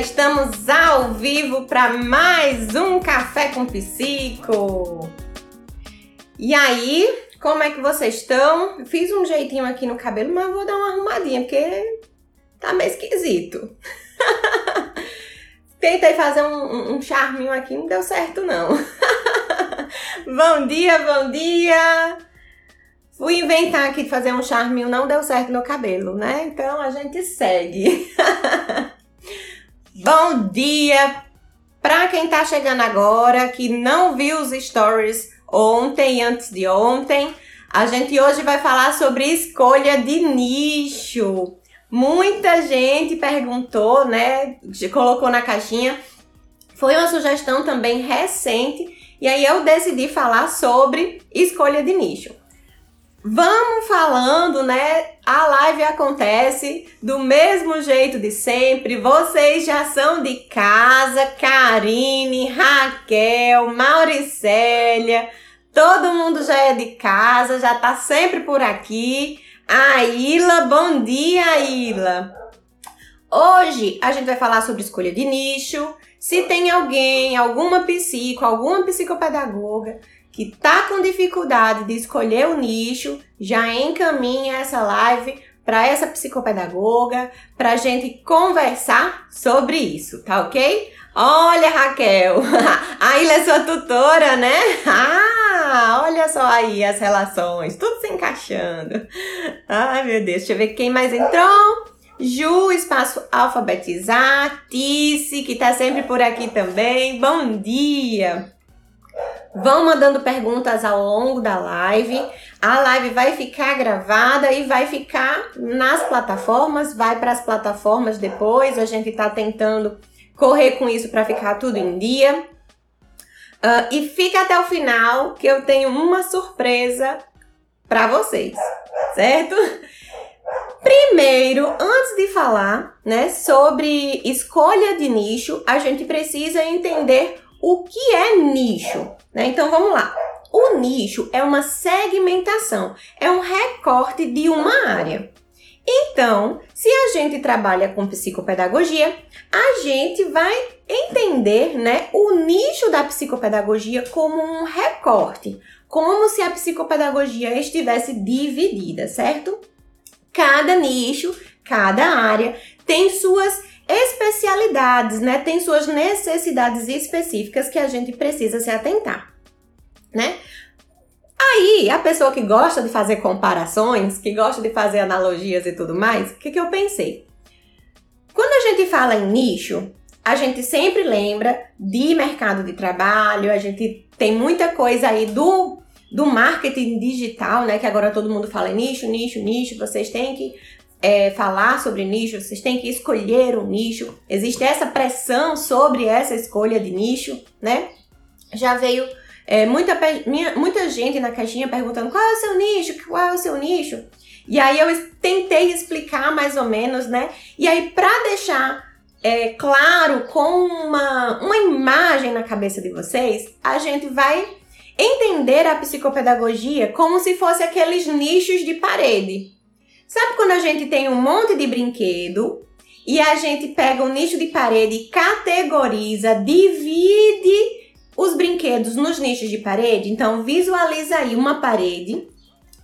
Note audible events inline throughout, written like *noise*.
Estamos ao vivo para mais um Café com Psico. E aí, como é que vocês estão? Fiz um jeitinho aqui no cabelo, mas vou dar uma arrumadinha porque tá meio esquisito. *laughs* Tentei fazer um, um charminho aqui, não deu certo não. *laughs* bom dia, bom dia! Fui inventar aqui de fazer um charminho, não deu certo no cabelo, né? Então a gente segue. *laughs* Bom dia para quem tá chegando agora, que não viu os stories ontem e antes de ontem. A gente hoje vai falar sobre escolha de nicho. Muita gente perguntou, né? Colocou na caixinha. Foi uma sugestão também recente e aí eu decidi falar sobre escolha de nicho. Vamos falando, né? A live acontece do mesmo jeito de sempre. Vocês já são de casa, Karine, Raquel, Mauricélia, todo mundo já é de casa, já tá sempre por aqui. A Ila, bom dia, Ila. Hoje a gente vai falar sobre escolha de nicho. Se tem alguém, alguma psico, alguma psicopedagoga que tá com dificuldade de escolher o nicho, já encaminha essa live para essa psicopedagoga, para gente conversar sobre isso, tá ok? Olha, Raquel, *laughs* a Ilha é sua tutora, né? *laughs* Ah, olha só aí as relações, tudo se encaixando. Ai, meu Deus, deixa eu ver quem mais entrou. Ju, espaço alfabetizar, Tice, que tá sempre por aqui também. Bom dia! Vão mandando perguntas ao longo da live. A live vai ficar gravada e vai ficar nas plataformas, vai para as plataformas depois. A gente está tentando correr com isso para ficar tudo em dia. Uh, e fica até o final que eu tenho uma surpresa para vocês, certo? Primeiro, antes de falar, né, sobre escolha de nicho, a gente precisa entender o que é nicho? Né? Então vamos lá. O nicho é uma segmentação, é um recorte de uma área. Então, se a gente trabalha com psicopedagogia, a gente vai entender né, o nicho da psicopedagogia como um recorte, como se a psicopedagogia estivesse dividida, certo? Cada nicho, cada área tem suas especialidades, né? Tem suas necessidades específicas que a gente precisa se atentar, né? Aí, a pessoa que gosta de fazer comparações, que gosta de fazer analogias e tudo mais, o que, que eu pensei? Quando a gente fala em nicho, a gente sempre lembra de mercado de trabalho, a gente tem muita coisa aí do, do marketing digital, né? Que agora todo mundo fala nicho, nicho, nicho, vocês têm que é, falar sobre nicho, vocês têm que escolher um nicho. Existe essa pressão sobre essa escolha de nicho, né? Já veio é, muita, minha, muita gente na caixinha perguntando qual é o seu nicho, qual é o seu nicho. E aí eu tentei explicar mais ou menos, né? E aí, para deixar é, claro com uma, uma imagem na cabeça de vocês, a gente vai entender a psicopedagogia como se fosse aqueles nichos de parede. Sabe quando a gente tem um monte de brinquedo e a gente pega um nicho de parede, categoriza, divide os brinquedos nos nichos de parede? Então visualiza aí uma parede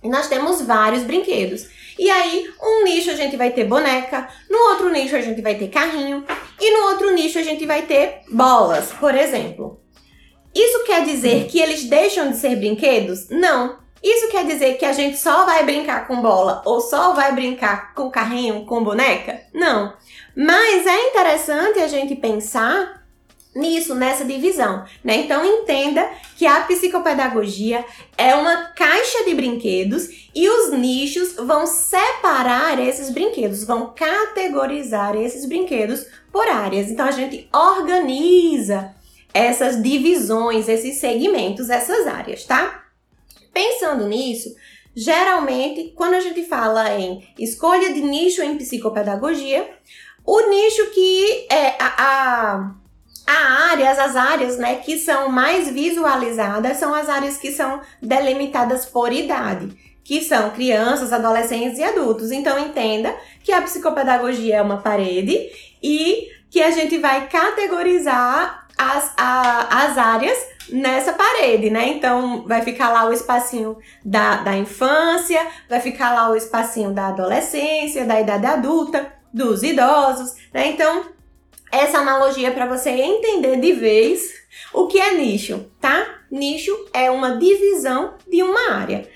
e nós temos vários brinquedos. E aí, um nicho a gente vai ter boneca, no outro nicho a gente vai ter carrinho e no outro nicho a gente vai ter bolas, por exemplo. Isso quer dizer que eles deixam de ser brinquedos? Não. Isso quer dizer que a gente só vai brincar com bola ou só vai brincar com carrinho, com boneca? Não. Mas é interessante a gente pensar nisso, nessa divisão, né? Então entenda que a psicopedagogia é uma caixa de brinquedos e os nichos vão separar esses brinquedos, vão categorizar esses brinquedos por áreas. Então a gente organiza essas divisões, esses segmentos, essas áreas, tá? Pensando nisso, geralmente, quando a gente fala em escolha de nicho em psicopedagogia, o nicho que é a, a, áreas, as áreas né, que são mais visualizadas são as áreas que são delimitadas por idade, que são crianças, adolescentes e adultos. Então entenda que a psicopedagogia é uma parede e que a gente vai categorizar as, a, as áreas nessa parede, né? Então vai ficar lá o espacinho da, da infância, vai ficar lá o espacinho da adolescência, da idade adulta, dos idosos, né? Então, essa analogia é para você entender de vez o que é nicho, tá? Nicho é uma divisão de uma área.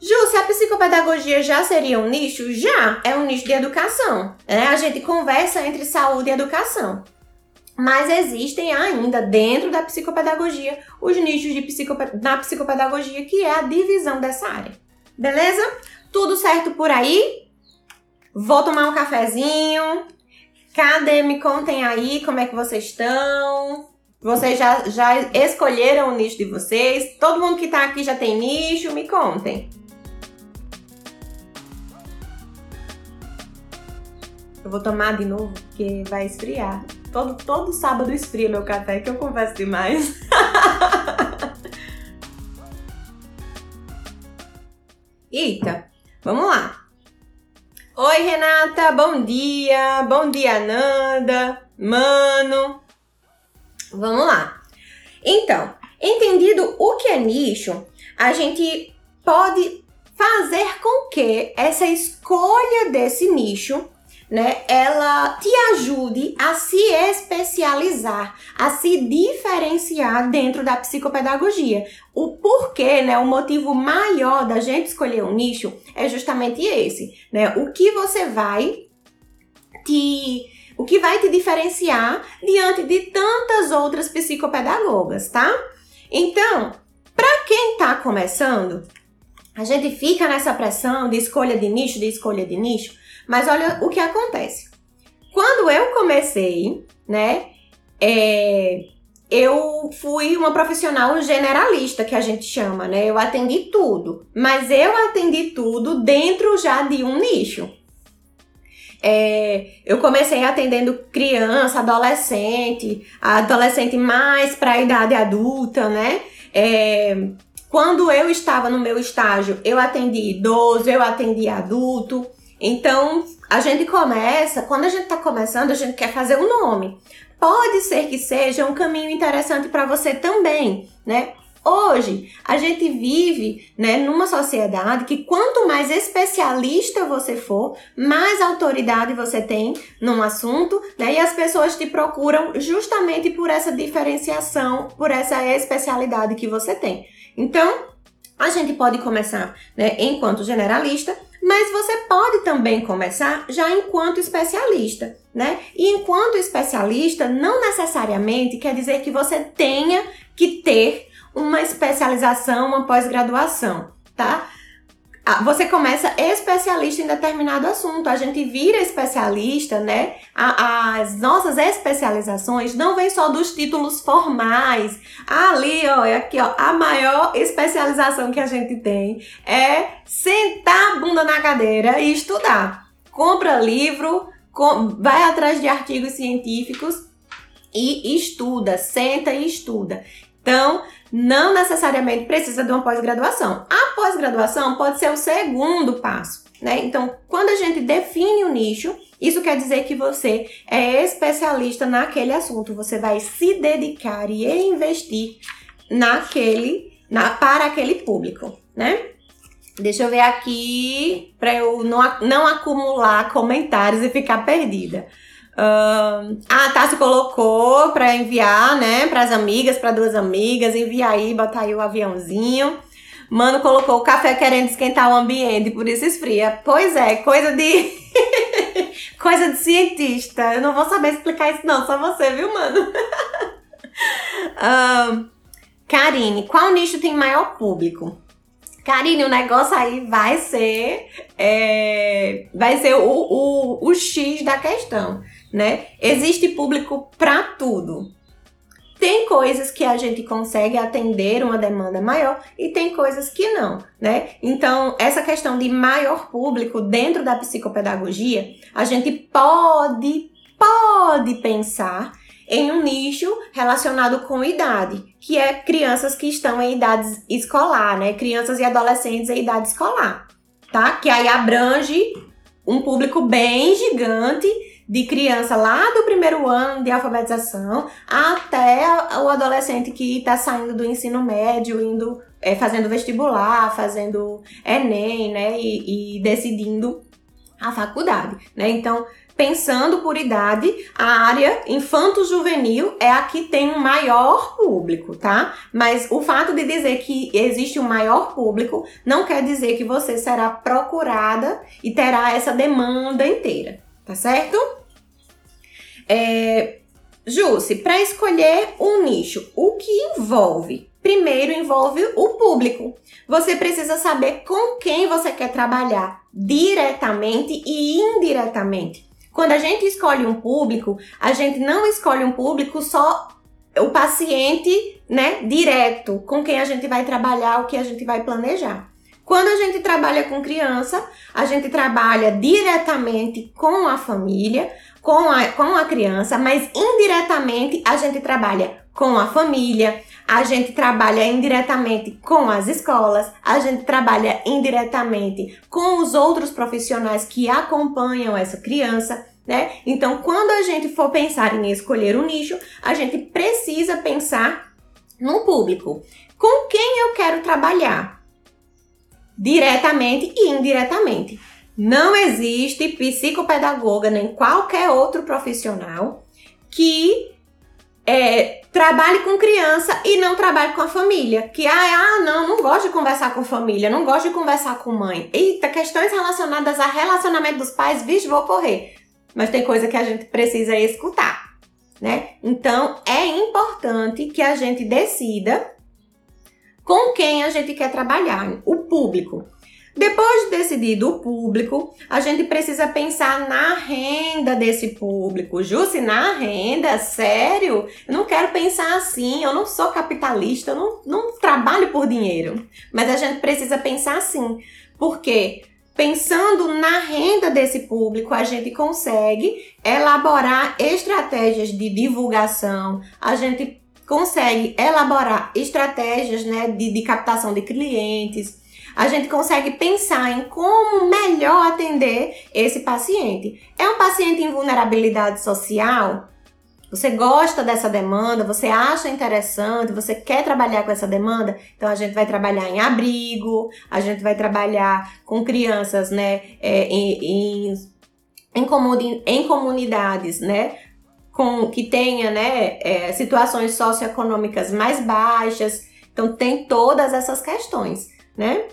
Ju, se a psicopedagogia já seria um nicho? Já, é um nicho de educação. Né? A gente conversa entre saúde e educação. Mas existem ainda dentro da psicopedagogia os nichos de psicoped na psicopedagogia, que é a divisão dessa área. Beleza? Tudo certo por aí? Vou tomar um cafezinho. Cadê? Me contem aí como é que vocês estão. Vocês já, já escolheram o nicho de vocês? Todo mundo que tá aqui já tem nicho? Me contem. Eu vou tomar de novo, porque vai esfriar. Todo, todo sábado esfria meu café, que eu converso demais. *laughs* Eita, vamos lá. Oi, Renata, bom dia. Bom dia, Nanda, Mano. Vamos lá. Então, entendido o que é nicho, a gente pode fazer com que essa escolha desse nicho né, ela te ajude a se especializar, a se diferenciar dentro da psicopedagogia. O porquê, né, o motivo maior da gente escolher um nicho é justamente esse, né? O que você vai te o que vai te diferenciar diante de tantas outras psicopedagogas, tá? Então, para quem está começando, a gente fica nessa pressão de escolha de nicho, de escolha de nicho, mas olha o que acontece. Quando eu comecei, né, é, eu fui uma profissional generalista, que a gente chama, né? Eu atendi tudo, mas eu atendi tudo dentro já de um nicho. É, eu comecei atendendo criança, adolescente, adolescente mais para a idade adulta, né? É, quando eu estava no meu estágio, eu atendi idoso, eu atendi adulto. Então, a gente começa, quando a gente está começando, a gente quer fazer o um nome. Pode ser que seja um caminho interessante para você também, né? Hoje, a gente vive né, numa sociedade que quanto mais especialista você for, mais autoridade você tem num assunto, né? E as pessoas te procuram justamente por essa diferenciação, por essa especialidade que você tem. Então, a gente pode começar né, enquanto generalista, mas você pode também começar já enquanto especialista, né? E enquanto especialista, não necessariamente quer dizer que você tenha que ter uma especialização, uma pós-graduação, tá? Ah, você começa especialista em determinado assunto, a gente vira especialista, né? As nossas especializações não vêm só dos títulos formais. Ali, ó, é aqui, ó, a maior especialização que a gente tem é sentar a bunda na cadeira e estudar. Compra livro, vai atrás de artigos científicos e estuda, senta e estuda. Então, não necessariamente precisa de uma pós-graduação. A pós-graduação pode ser o segundo passo, né? Então, quando a gente define o nicho, isso quer dizer que você é especialista naquele assunto, você vai se dedicar e investir naquele, na, para aquele público, né? Deixa eu ver aqui para eu não, não acumular comentários e ficar perdida. Uh, a Tassi colocou para enviar, né, para as amigas, para duas amigas, envia aí, bota aí o aviãozinho. Mano colocou o café querendo esquentar o ambiente, por isso esfria. Pois é, coisa de *laughs* coisa de cientista. Eu não vou saber explicar isso não, só você, viu, mano? *laughs* uh, Karine, qual nicho tem maior público? Karine, o negócio aí vai ser é, vai ser o, o, o X da questão né? Existe público para tudo. Tem coisas que a gente consegue atender uma demanda maior e tem coisas que não, né? Então, essa questão de maior público dentro da psicopedagogia, a gente pode, pode pensar em um nicho relacionado com idade, que é crianças que estão em idade escolar, né? Crianças e adolescentes em idade escolar, tá? Que aí abrange um público bem gigante de criança lá do primeiro ano de alfabetização até o adolescente que está saindo do ensino médio, indo é, fazendo vestibular, fazendo Enem, né? E, e decidindo a faculdade, né? Então, pensando por idade, a área infanto-juvenil é a que tem um maior público, tá? Mas o fato de dizer que existe um maior público não quer dizer que você será procurada e terá essa demanda inteira, tá certo? É, para escolher um nicho, o que envolve? Primeiro envolve o público. Você precisa saber com quem você quer trabalhar diretamente e indiretamente. Quando a gente escolhe um público, a gente não escolhe um público só o paciente, né, direto, com quem a gente vai trabalhar, o que a gente vai planejar. Quando a gente trabalha com criança, a gente trabalha diretamente com a família, com a, com a criança, mas indiretamente a gente trabalha com a família, a gente trabalha indiretamente com as escolas, a gente trabalha indiretamente com os outros profissionais que acompanham essa criança, né? Então, quando a gente for pensar em escolher um nicho, a gente precisa pensar no público. Com quem eu quero trabalhar? Diretamente e indiretamente. Não existe psicopedagoga nem qualquer outro profissional que é, trabalhe com criança e não trabalhe com a família. Que, ah, ah, não, não gosto de conversar com família, não gosto de conversar com mãe. Eita, questões relacionadas a relacionamento dos pais, vixe, vou correr. Mas tem coisa que a gente precisa escutar, né? Então, é importante que a gente decida com quem a gente quer trabalhar, o público. Depois de decidido o público, a gente precisa pensar na renda desse público. Jussi, na renda? Sério? Eu não quero pensar assim, eu não sou capitalista, eu não, não trabalho por dinheiro. Mas a gente precisa pensar assim, porque pensando na renda desse público, a gente consegue elaborar estratégias de divulgação, a gente consegue elaborar estratégias né, de, de captação de clientes a gente consegue pensar em como melhor atender esse paciente. É um paciente em vulnerabilidade social? Você gosta dessa demanda, você acha interessante, você quer trabalhar com essa demanda? Então a gente vai trabalhar em abrigo, a gente vai trabalhar com crianças, né, é, em, em, em, comuni em comunidades, né, com que tenha, né, é, situações socioeconômicas mais baixas. Então tem todas essas questões, né?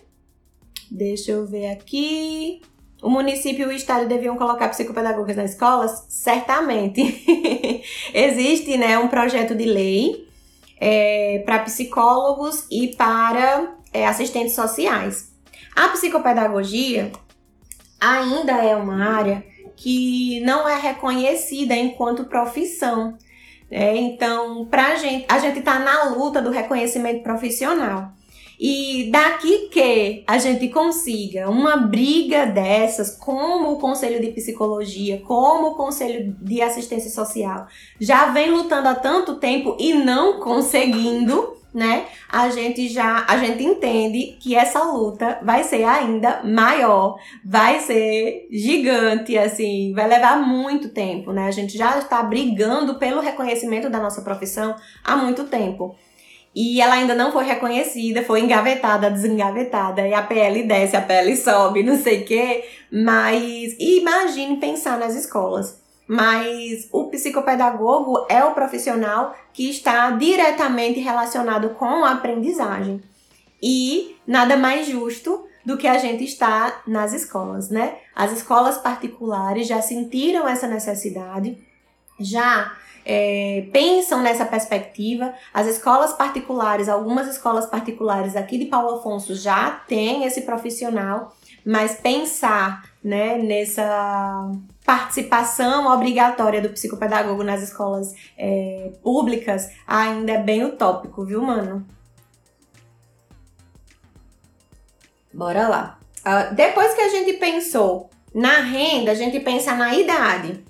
Deixa eu ver aqui. O município e o estado deviam colocar psicopedagogas nas escolas? Certamente. *laughs* Existe né, um projeto de lei é, para psicólogos e para é, assistentes sociais. A psicopedagogia ainda é uma área que não é reconhecida enquanto profissão. É, então, pra gente, a gente está na luta do reconhecimento profissional. E daqui que a gente consiga uma briga dessas, como o Conselho de Psicologia, como o Conselho de Assistência Social, já vem lutando há tanto tempo e não conseguindo, né? A gente já, a gente entende que essa luta vai ser ainda maior, vai ser gigante, assim, vai levar muito tempo, né? A gente já está brigando pelo reconhecimento da nossa profissão há muito tempo. E ela ainda não foi reconhecida, foi engavetada, desengavetada, e a PL desce, a PL sobe, não sei o quê. Mas imagine pensar nas escolas. Mas o psicopedagogo é o profissional que está diretamente relacionado com a aprendizagem. E nada mais justo do que a gente estar nas escolas, né? As escolas particulares já sentiram essa necessidade, já é, pensam nessa perspectiva. As escolas particulares, algumas escolas particulares aqui de Paulo Afonso já têm esse profissional, mas pensar né, nessa participação obrigatória do psicopedagogo nas escolas é, públicas ainda é bem utópico, viu, mano? Bora lá. Uh, depois que a gente pensou na renda, a gente pensa na idade.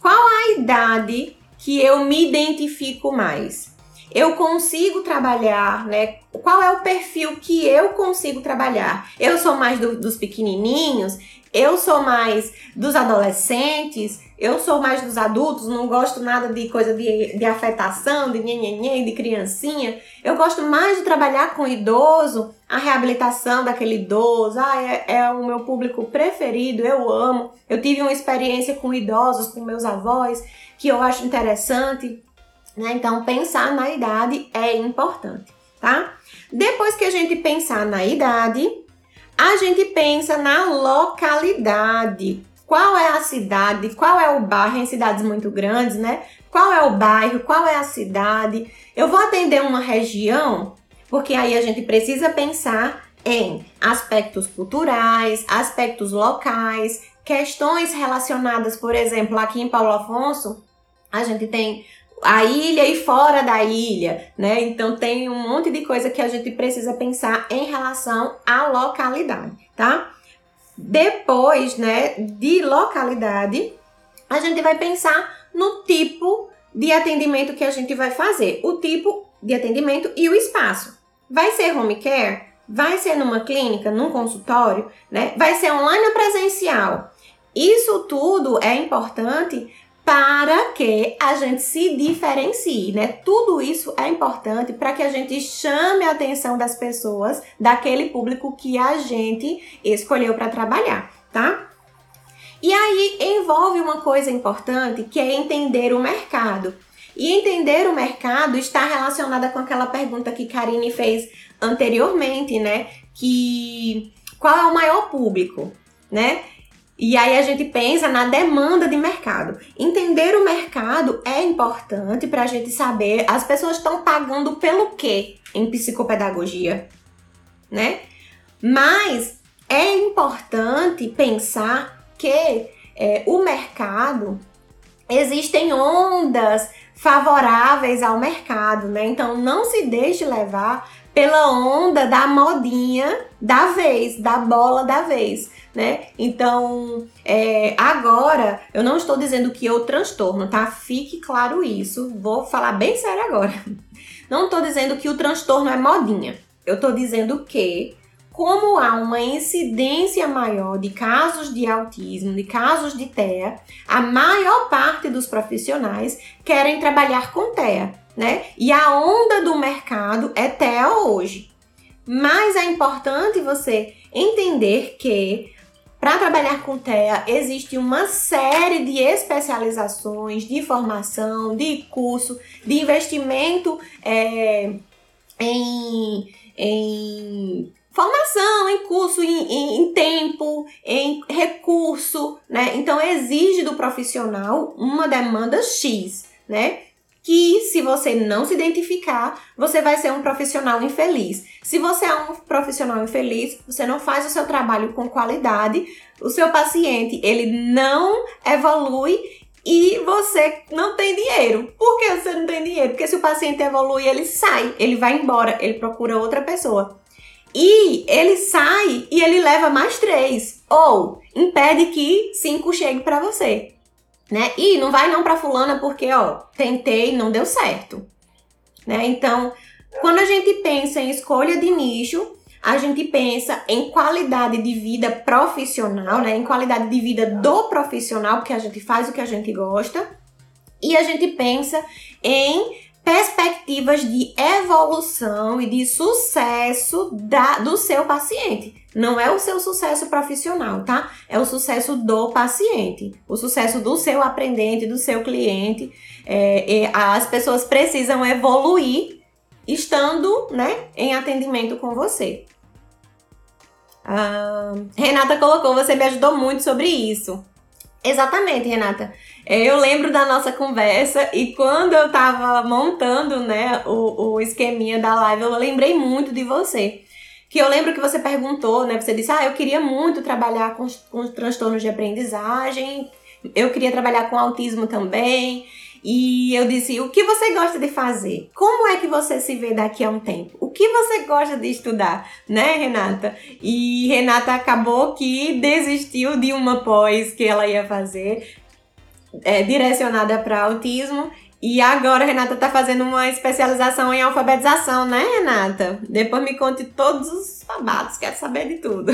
Qual a idade que eu me identifico mais? Eu consigo trabalhar, né? Qual é o perfil que eu consigo trabalhar? Eu sou mais do, dos pequenininhos? Eu sou mais dos adolescentes? Eu sou mais dos adultos, não gosto nada de coisa de, de afetação, de nhenhenhen, de criancinha. Eu gosto mais de trabalhar com idoso, a reabilitação daquele idoso. Ah, é, é o meu público preferido, eu amo. Eu tive uma experiência com idosos, com meus avós, que eu acho interessante. Né? Então, pensar na idade é importante, tá? Depois que a gente pensar na idade, a gente pensa na localidade. Qual é a cidade? Qual é o bairro? Em cidades muito grandes, né? Qual é o bairro? Qual é a cidade? Eu vou atender uma região, porque aí a gente precisa pensar em aspectos culturais, aspectos locais, questões relacionadas, por exemplo, aqui em Paulo Afonso, a gente tem a ilha e fora da ilha, né? Então tem um monte de coisa que a gente precisa pensar em relação à localidade, tá? Depois, né, de localidade, a gente vai pensar no tipo de atendimento que a gente vai fazer, o tipo de atendimento e o espaço. Vai ser home care? Vai ser numa clínica, num consultório, né? Vai ser online ou presencial? Isso tudo é importante para que a gente se diferencie, né? Tudo isso é importante para que a gente chame a atenção das pessoas, daquele público que a gente escolheu para trabalhar, tá? E aí envolve uma coisa importante que é entender o mercado. E entender o mercado está relacionada com aquela pergunta que Karine fez anteriormente, né? Que qual é o maior público, né? E aí a gente pensa na demanda de mercado. Entender o mercado é importante para a gente saber as pessoas estão pagando pelo quê em psicopedagogia, né? Mas é importante pensar que é, o mercado existem ondas favoráveis ao mercado, né? Então não se deixe levar pela onda da modinha da vez, da bola da vez né? Então, é, agora, eu não estou dizendo que eu transtorno, tá? Fique claro isso. Vou falar bem sério agora. *laughs* Não estou dizendo que o transtorno é modinha. Eu estou dizendo que, como há uma incidência maior de casos de autismo, de casos de TEA, a maior parte dos profissionais querem trabalhar com TEA, né? E a onda do mercado é TEA hoje. Mas é importante você entender que para trabalhar com TEA, existe uma série de especializações, de formação, de curso, de investimento é, em, em formação, em curso, em, em, em, tempo, em recurso, né? Então exige do profissional uma demanda X, né? Que se você não se identificar, você vai ser um profissional infeliz. Se você é um profissional infeliz, você não faz o seu trabalho com qualidade, o seu paciente, ele não evolui e você não tem dinheiro. Por que você não tem dinheiro? Porque se o paciente evolui, ele sai, ele vai embora, ele procura outra pessoa. E ele sai e ele leva mais três, ou impede que cinco chegue para você né? E não vai não para fulana porque, ó, tentei, não deu certo, né? Então, quando a gente pensa em escolha de nicho, a gente pensa em qualidade de vida profissional, né? Em qualidade de vida do profissional, porque a gente faz o que a gente gosta. E a gente pensa em perspectivas de evolução e de sucesso da, do seu paciente. Não é o seu sucesso profissional, tá? É o sucesso do paciente, o sucesso do seu aprendente, do seu cliente. É, as pessoas precisam evoluir estando, né, em atendimento com você. Ah, Renata colocou, você me ajudou muito sobre isso. Exatamente, Renata. É, eu lembro da nossa conversa e quando eu tava montando, né, o, o esqueminha da live, eu lembrei muito de você. Que eu lembro que você perguntou, né? Você disse, ah, eu queria muito trabalhar com, com transtornos de aprendizagem, eu queria trabalhar com autismo também. E eu disse: o que você gosta de fazer? Como é que você se vê daqui a um tempo? O que você gosta de estudar, né, Renata? E Renata acabou que desistiu de uma pós que ela ia fazer, é, direcionada para autismo. E agora a Renata está fazendo uma especialização em alfabetização, né, Renata? Depois me conte todos os babados, quero saber de tudo.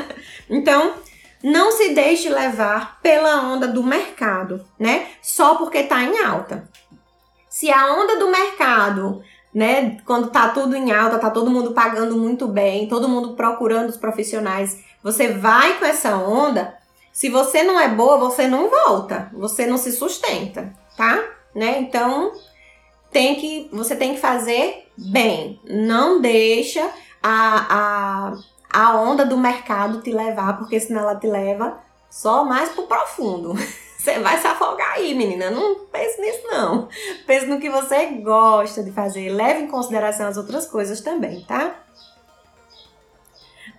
*laughs* então, não se deixe levar pela onda do mercado, né? Só porque tá em alta. Se a onda do mercado, né, quando tá tudo em alta, tá todo mundo pagando muito bem, todo mundo procurando os profissionais, você vai com essa onda, se você não é boa, você não volta, você não se sustenta, tá? Né? Então, tem que você tem que fazer bem. Não deixa a, a, a onda do mercado te levar, porque senão ela te leva só mais pro profundo. *laughs* Você vai se afogar aí, menina. Não pense nisso, não. Pense no que você gosta de fazer. Leve em consideração as outras coisas também, tá?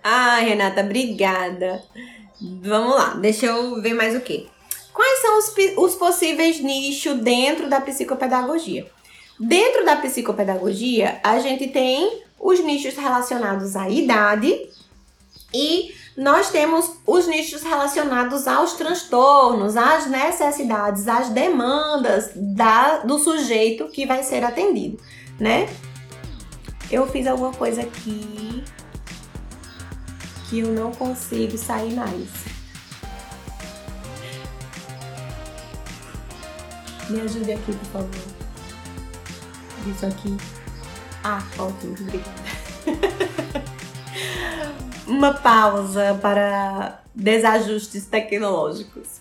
Ai, Renata, obrigada. Vamos lá, deixa eu ver mais o que. Quais são os, os possíveis nichos dentro da psicopedagogia? Dentro da psicopedagogia, a gente tem os nichos relacionados à idade e nós temos os nichos relacionados aos transtornos, às necessidades, às demandas da, do sujeito que vai ser atendido, né? Eu fiz alguma coisa aqui que eu não consigo sair mais. Me ajude aqui, por favor isso aqui. Ah, ótimo, obrigada. *laughs* Uma pausa para desajustes tecnológicos.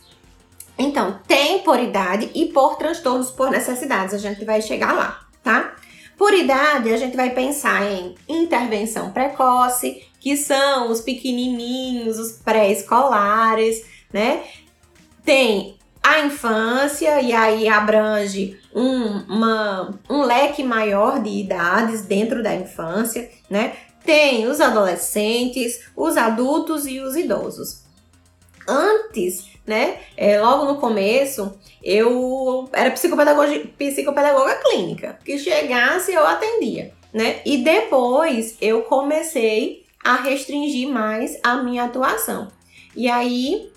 Então, tem por idade e por transtornos por necessidades. A gente vai chegar lá, tá? Por idade, a gente vai pensar em intervenção precoce, que são os pequenininhos, os pré-escolares, né? Tem a infância, e aí abrange um, uma, um leque maior de idades dentro da infância, né? Tem os adolescentes, os adultos e os idosos. Antes, né, é, logo no começo, eu era psicopedagoga, psicopedagoga clínica, que chegasse eu atendia, né? E depois eu comecei a restringir mais a minha atuação. E aí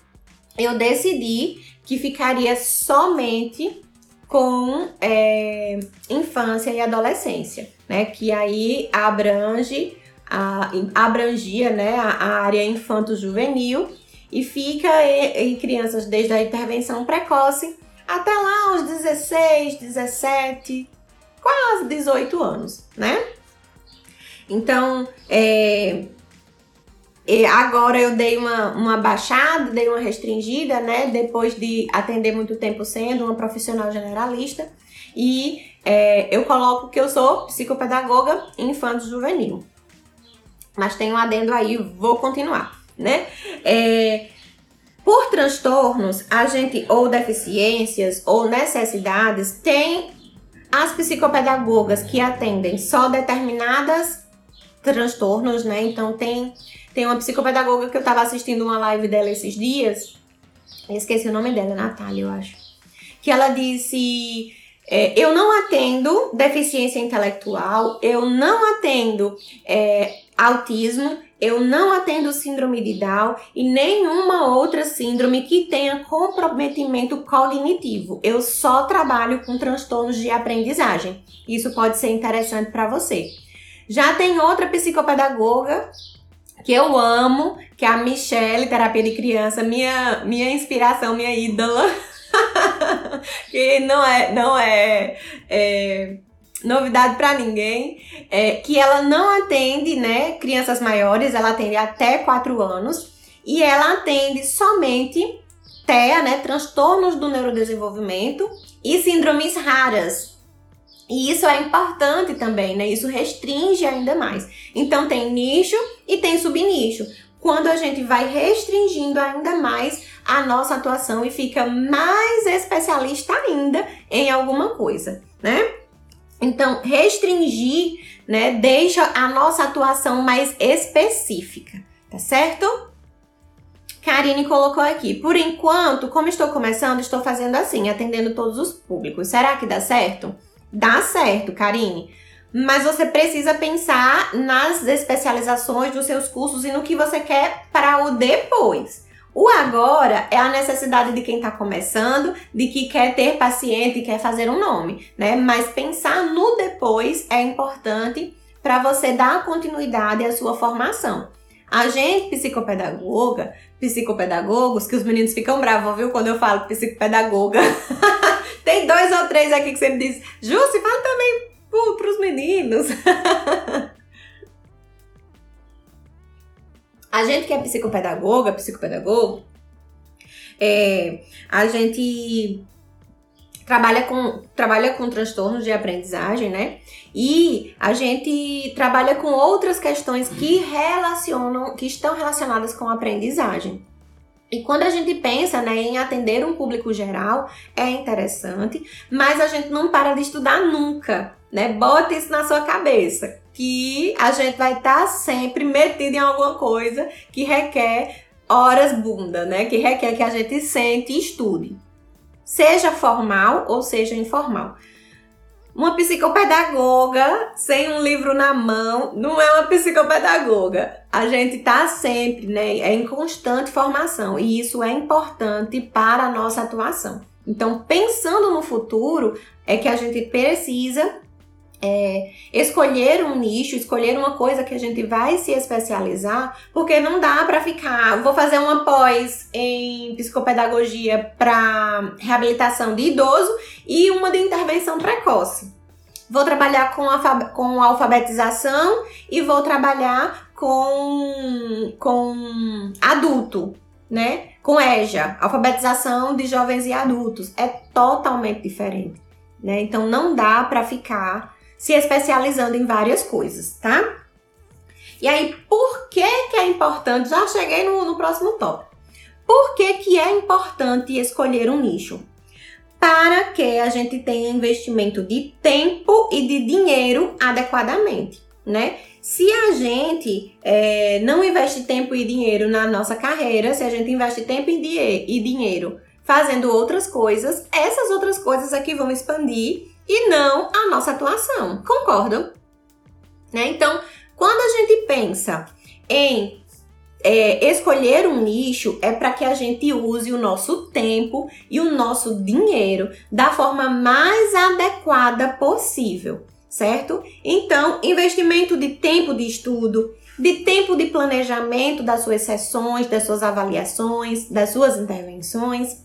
eu decidi que ficaria somente com é, infância e adolescência, né? Que aí abrange a, abrangia né, a, a área infanto-juvenil e fica em, em crianças desde a intervenção precoce até lá os 16, 17, quase 18 anos, né? Então, é, agora eu dei uma, uma baixada, dei uma restringida, né? Depois de atender muito tempo sendo uma profissional generalista. E é, eu coloco que eu sou psicopedagoga infanto juvenil. Mas tem um adendo aí, vou continuar, né? É, por transtornos, a gente, ou deficiências, ou necessidades, tem as psicopedagogas que atendem só determinadas transtornos, né? Então tem tem uma psicopedagoga que eu tava assistindo uma live dela esses dias. esqueci o nome dela, Natália, eu acho. Que ela disse: é, Eu não atendo deficiência intelectual, eu não atendo é, autismo, eu não atendo síndrome de Down e nenhuma outra síndrome que tenha comprometimento cognitivo. Eu só trabalho com transtornos de aprendizagem. Isso pode ser interessante para você. Já tem outra psicopedagoga que eu amo, que é a Michelle, terapia de criança, minha, minha inspiração, minha ídola. *laughs* que não é, não é, é novidade para ninguém, é que ela não atende, né, crianças maiores, ela atende até 4 anos. E ela atende somente TEA, né, transtornos do neurodesenvolvimento e síndromes raras, e isso é importante também, né? Isso restringe ainda mais. Então tem nicho e tem subnicho. Quando a gente vai restringindo ainda mais a nossa atuação e fica mais especialista ainda em alguma coisa, né? Então, restringir, né, deixa a nossa atuação mais específica, tá certo? Karine colocou aqui. Por enquanto, como estou começando, estou fazendo assim, atendendo todos os públicos. Será que dá certo? Dá certo, Karine. Mas você precisa pensar nas especializações dos seus cursos e no que você quer para o depois. O agora é a necessidade de quem está começando, de que quer ter paciente e quer fazer um nome, né? Mas pensar no depois é importante para você dar continuidade à sua formação. A gente, psicopedagoga, psicopedagogos, que os meninos ficam bravos, viu, quando eu falo psicopedagoga. *laughs* Tem dois ou três aqui que você me diz, se fala também para os meninos. *laughs* a gente que é psicopedagoga, psicopedagogo, é, a gente trabalha com, trabalha com transtornos de aprendizagem, né? E a gente trabalha com outras questões que relacionam, que estão relacionadas com a aprendizagem. E quando a gente pensa né, em atender um público geral, é interessante, mas a gente não para de estudar nunca, né? Bota isso na sua cabeça, que a gente vai estar tá sempre metido em alguma coisa que requer horas bunda, né? Que requer que a gente sente e estude seja formal ou seja informal. Uma psicopedagoga sem um livro na mão não é uma psicopedagoga. A gente está sempre, né, é em constante formação e isso é importante para a nossa atuação. Então, pensando no futuro, é que a gente precisa é, escolher um nicho, escolher uma coisa que a gente vai se especializar, porque não dá para ficar, vou fazer uma pós em psicopedagogia para reabilitação de idoso e uma de intervenção precoce. Vou trabalhar com, com alfabetização e vou trabalhar com, com adulto, né? Com EJA, alfabetização de jovens e adultos. É totalmente diferente. Né? Então não dá para ficar se especializando em várias coisas, tá? E aí, por que que é importante? Já cheguei no, no próximo tópico. Por que que é importante escolher um nicho? Para que a gente tenha investimento de tempo e de dinheiro adequadamente, né? Se a gente é, não investe tempo e dinheiro na nossa carreira, se a gente investe tempo e dinheiro fazendo outras coisas, essas outras coisas aqui vão expandir e não a nossa atuação. Concordam? Né? Então, quando a gente pensa em é, escolher um nicho, é para que a gente use o nosso tempo e o nosso dinheiro da forma mais adequada possível, certo? Então, investimento de tempo de estudo, de tempo de planejamento das suas sessões, das suas avaliações, das suas intervenções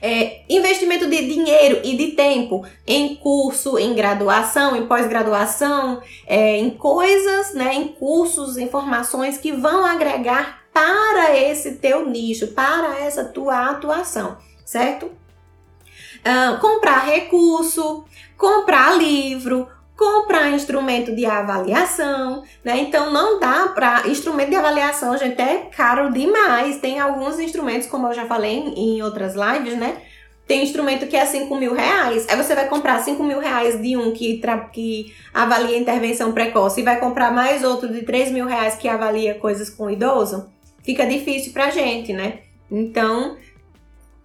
é, investimento de dinheiro e de tempo em curso, em graduação, em pós-graduação, é, em coisas, né, em cursos, informações que vão agregar para esse teu nicho, para essa tua atuação, certo? Uh, comprar recurso, comprar livro, comprar instrumento de avaliação, né? Então não dá para instrumento de avaliação, gente, é caro demais. Tem alguns instrumentos, como eu já falei em outras lives, né? Tem instrumento que é 5 mil reais. Aí você vai comprar 5 mil reais de um que, que avalia intervenção precoce e vai comprar mais outro de 3 mil reais que avalia coisas com idoso. Fica difícil pra gente, né? Então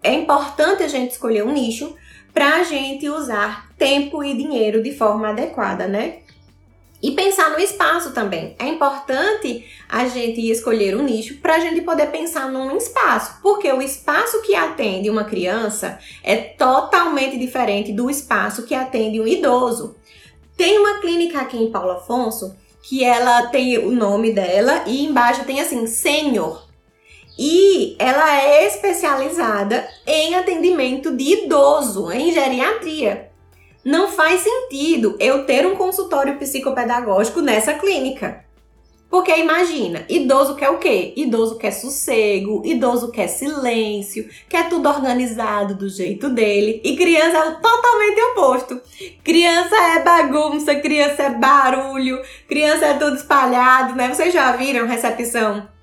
é importante a gente escolher um nicho para a gente usar tempo e dinheiro de forma adequada, né? E pensar no espaço também. É importante a gente escolher um nicho para a gente poder pensar num espaço, porque o espaço que atende uma criança é totalmente diferente do espaço que atende um idoso. Tem uma clínica aqui em Paulo Afonso que ela tem o nome dela e embaixo tem assim, sênior. E ela é especializada em atendimento de idoso, em geriatria. Não faz sentido eu ter um consultório psicopedagógico nessa clínica. Porque imagina, idoso quer o quê? Idoso quer sossego, idoso quer silêncio, quer tudo organizado do jeito dele. E criança é totalmente oposto. Criança é bagunça, criança é barulho, criança é tudo espalhado, né? Vocês já viram recepção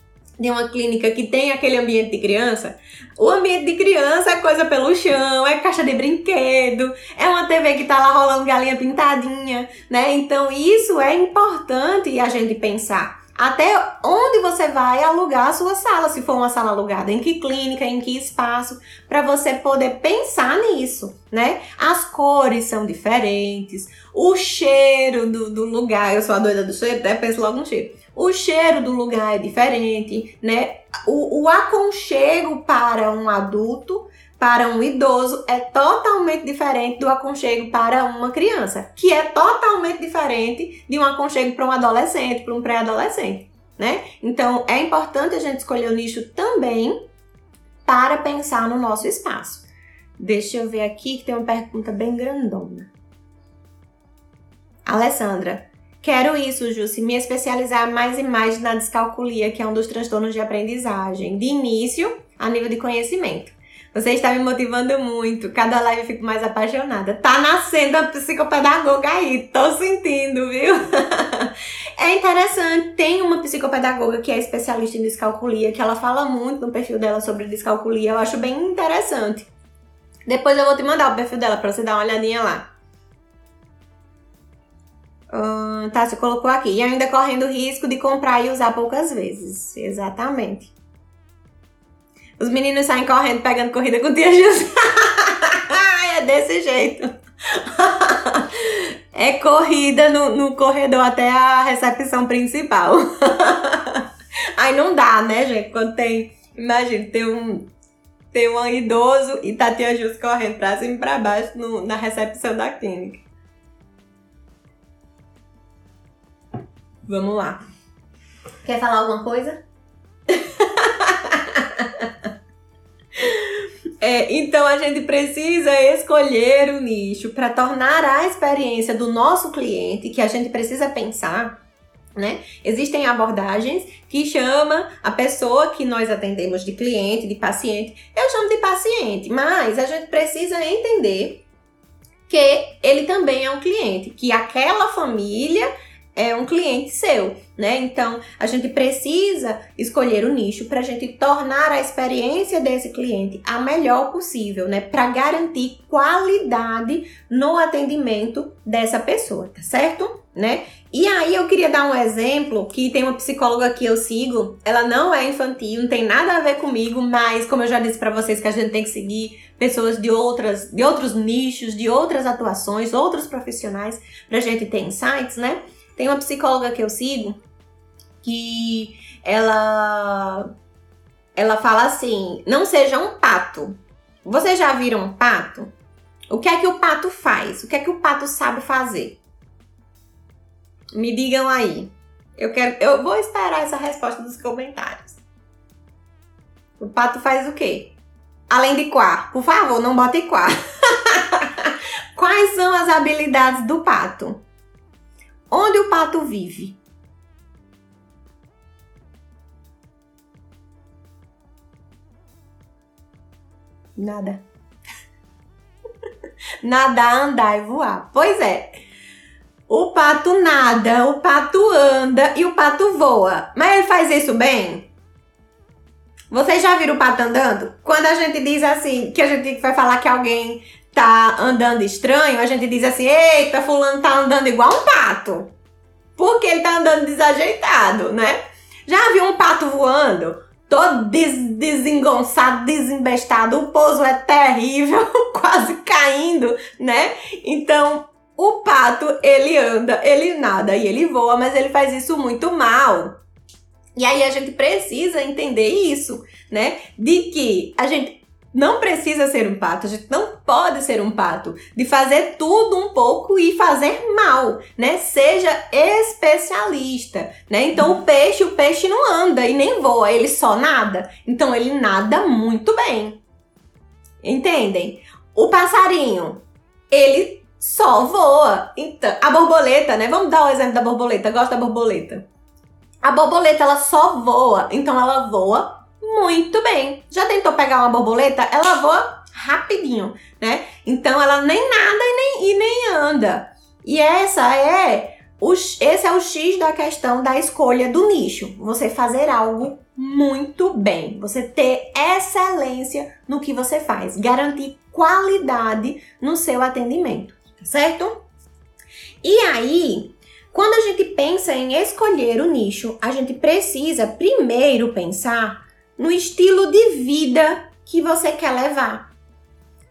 de uma clínica que tem aquele ambiente de criança, o ambiente de criança é coisa pelo chão, é caixa de brinquedo, é uma TV que tá lá rolando galinha pintadinha, né? Então isso é importante a gente pensar. Até onde você vai alugar a sua sala, se for uma sala alugada, em que clínica, em que espaço, para você poder pensar nisso, né? As cores são diferentes, o cheiro do, do lugar, eu sou a doida do cheiro, até penso logo no cheiro o cheiro do lugar é diferente, né? O, o aconchego para um adulto, para um idoso, é totalmente diferente do aconchego para uma criança, que é totalmente diferente de um aconchego para um adolescente, para um pré-adolescente. né? Então é importante a gente escolher o nicho também para pensar no nosso espaço. Deixa eu ver aqui que tem uma pergunta bem grandona. Alessandra, quero isso, Jussi, me especializar mais e mais na descalculia, que é um dos transtornos de aprendizagem, de início a nível de conhecimento. Você está me motivando muito. Cada live eu fico mais apaixonada. Tá nascendo a psicopedagoga aí. Tô sentindo, viu? *laughs* é interessante. Tem uma psicopedagoga que é especialista em descalculia, que ela fala muito no perfil dela sobre descalculia. Eu acho bem interessante. Depois eu vou te mandar o perfil dela pra você dar uma olhadinha lá. Uh, tá, você colocou aqui. E ainda correndo risco de comprar e usar poucas vezes. Exatamente. Os meninos saem correndo, pegando corrida com tia Jus. *laughs* é desse jeito. *laughs* é corrida no, no corredor até a recepção principal. *laughs* Aí não dá, né, gente? Quando tem. Imagina, tem um, tem um idoso e tá tia Jus correndo pra cima e pra baixo no, na recepção da clínica. Vamos lá. Quer falar alguma coisa? *laughs* É, então a gente precisa escolher o nicho para tornar a experiência do nosso cliente, que a gente precisa pensar, né? Existem abordagens que chama a pessoa que nós atendemos de cliente, de paciente. Eu chamo de paciente, mas a gente precisa entender que ele também é um cliente, que aquela família é um cliente seu, né? Então a gente precisa escolher o nicho para a gente tornar a experiência desse cliente a melhor possível, né? Para garantir qualidade no atendimento dessa pessoa, tá certo? Né? E aí eu queria dar um exemplo que tem uma psicóloga que eu sigo, ela não é infantil, não tem nada a ver comigo, mas como eu já disse para vocês que a gente tem que seguir pessoas de outras, de outros nichos, de outras atuações, outros profissionais pra gente ter insights, né? Tem uma psicóloga que eu sigo que ela ela fala assim: "Não seja um pato". Vocês já viram um pato? O que é que o pato faz? O que é que o pato sabe fazer? Me digam aí. Eu quero eu vou esperar essa resposta dos comentários. O pato faz o quê? Além de quá. Por favor, não bote quá. *laughs* Quais são as habilidades do pato? Onde o pato vive? Nada. *laughs* Nadar, andar e voar. Pois é. O pato nada, o pato anda e o pato voa. Mas ele faz isso bem? Vocês já viram o pato andando? Quando a gente diz assim, que a gente vai falar que alguém tá andando estranho, a gente diz assim: eita, fulano tá andando igual um pato. Porque ele tá andando desajeitado, né? Já viu um pato voando? Todo des desengonçado, desembestado, o pouso é terrível, *laughs* quase caindo, né? Então, o pato, ele anda, ele nada e ele voa, mas ele faz isso muito mal. E aí a gente precisa entender isso, né? De que a gente não precisa ser um pato, a gente não pode ser um pato, de fazer tudo um pouco e fazer mal, né? Seja especialista, né? Então o peixe, o peixe não anda e nem voa, ele só nada. Então ele nada muito bem. Entendem? O passarinho, ele só voa. Então, a borboleta, né? Vamos dar o exemplo da borboleta. Gosto da borboleta. A borboleta ela só voa, então ela voa muito bem. Já tentou pegar uma borboleta? Ela voa rapidinho, né? Então ela nem nada e nem, e nem anda. E essa é o, esse é o X da questão da escolha do nicho. Você fazer algo muito bem. Você ter excelência no que você faz. Garantir qualidade no seu atendimento, tá certo? E aí, quando a gente pensa em escolher o nicho, a gente precisa primeiro pensar no estilo de vida que você quer levar,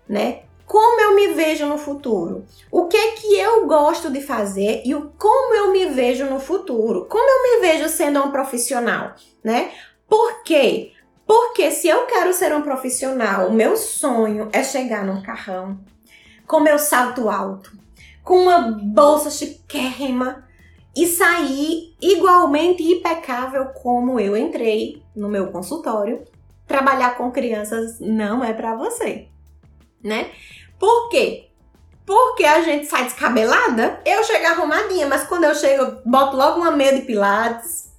né? Como eu me vejo no futuro? O que é que eu gosto de fazer e o como eu me vejo no futuro? Como eu me vejo sendo um profissional, né? Por quê? Porque se eu quero ser um profissional, o meu sonho é chegar num carrão com meu salto alto, com uma bolsa chiquérrima e sair igual igualmente impecável como eu entrei no meu consultório, trabalhar com crianças não é para você, né? Por quê? Porque a gente sai descabelada, eu chego arrumadinha, mas quando eu chego, eu boto logo uma meia de pilates.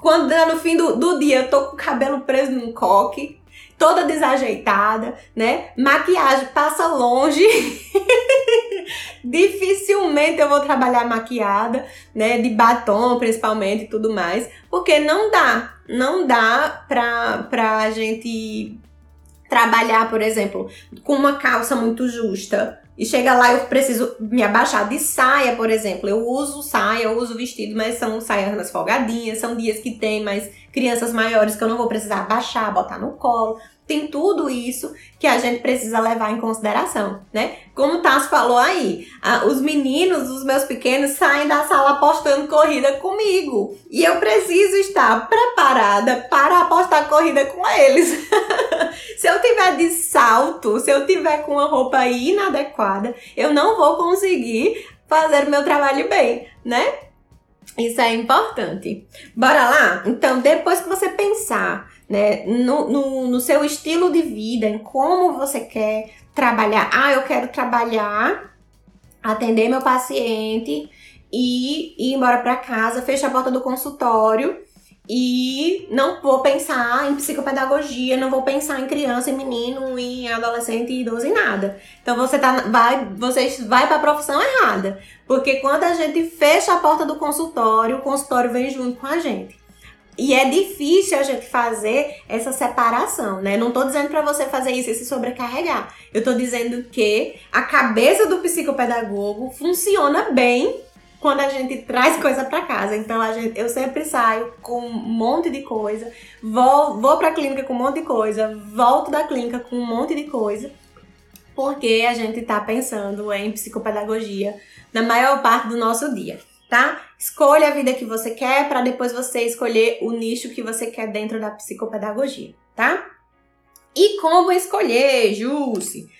Quando no fim do, do dia eu tô com o cabelo preso num coque, toda desajeitada, né? Maquiagem passa longe. *laughs* Dificilmente eu vou trabalhar maquiada, né? De batom, principalmente e tudo mais. Porque não dá. Não dá pra, pra gente trabalhar, por exemplo, com uma calça muito justa. E chega lá, eu preciso me abaixar de saia, por exemplo. Eu uso saia, eu uso vestido, mas são saias folgadinhas, são dias que tem mais crianças maiores que eu não vou precisar abaixar, botar no colo. Tem tudo isso que a gente precisa levar em consideração, né? Como o Tassi falou aí, a, os meninos, os meus pequenos, saem da sala apostando corrida comigo. E eu preciso estar preparada para apostar corrida com eles. *laughs* se eu tiver de salto, se eu tiver com uma roupa inadequada, eu não vou conseguir fazer o meu trabalho bem, né? Isso é importante. Bora lá? Então, depois que você pensar né, no, no, no seu estilo de vida, em como você quer trabalhar. Ah, eu quero trabalhar, atender meu paciente e ir embora para casa, fechar a porta do consultório e não vou pensar em psicopedagogia, não vou pensar em criança, em menino, em adolescente e idoso em nada. Então você tá vai, você vai para a profissão errada, porque quando a gente fecha a porta do consultório, o consultório vem junto com a gente. E é difícil a gente fazer essa separação, né? Não tô dizendo para você fazer isso e se sobrecarregar. Eu tô dizendo que a cabeça do psicopedagogo funciona bem quando a gente traz coisa para casa. Então a gente, eu sempre saio com um monte de coisa, vou, vou pra clínica com um monte de coisa, volto da clínica com um monte de coisa, porque a gente tá pensando em psicopedagogia na maior parte do nosso dia tá? Escolha a vida que você quer para depois você escolher o nicho que você quer dentro da psicopedagogia, tá? E como escolher, Jusce?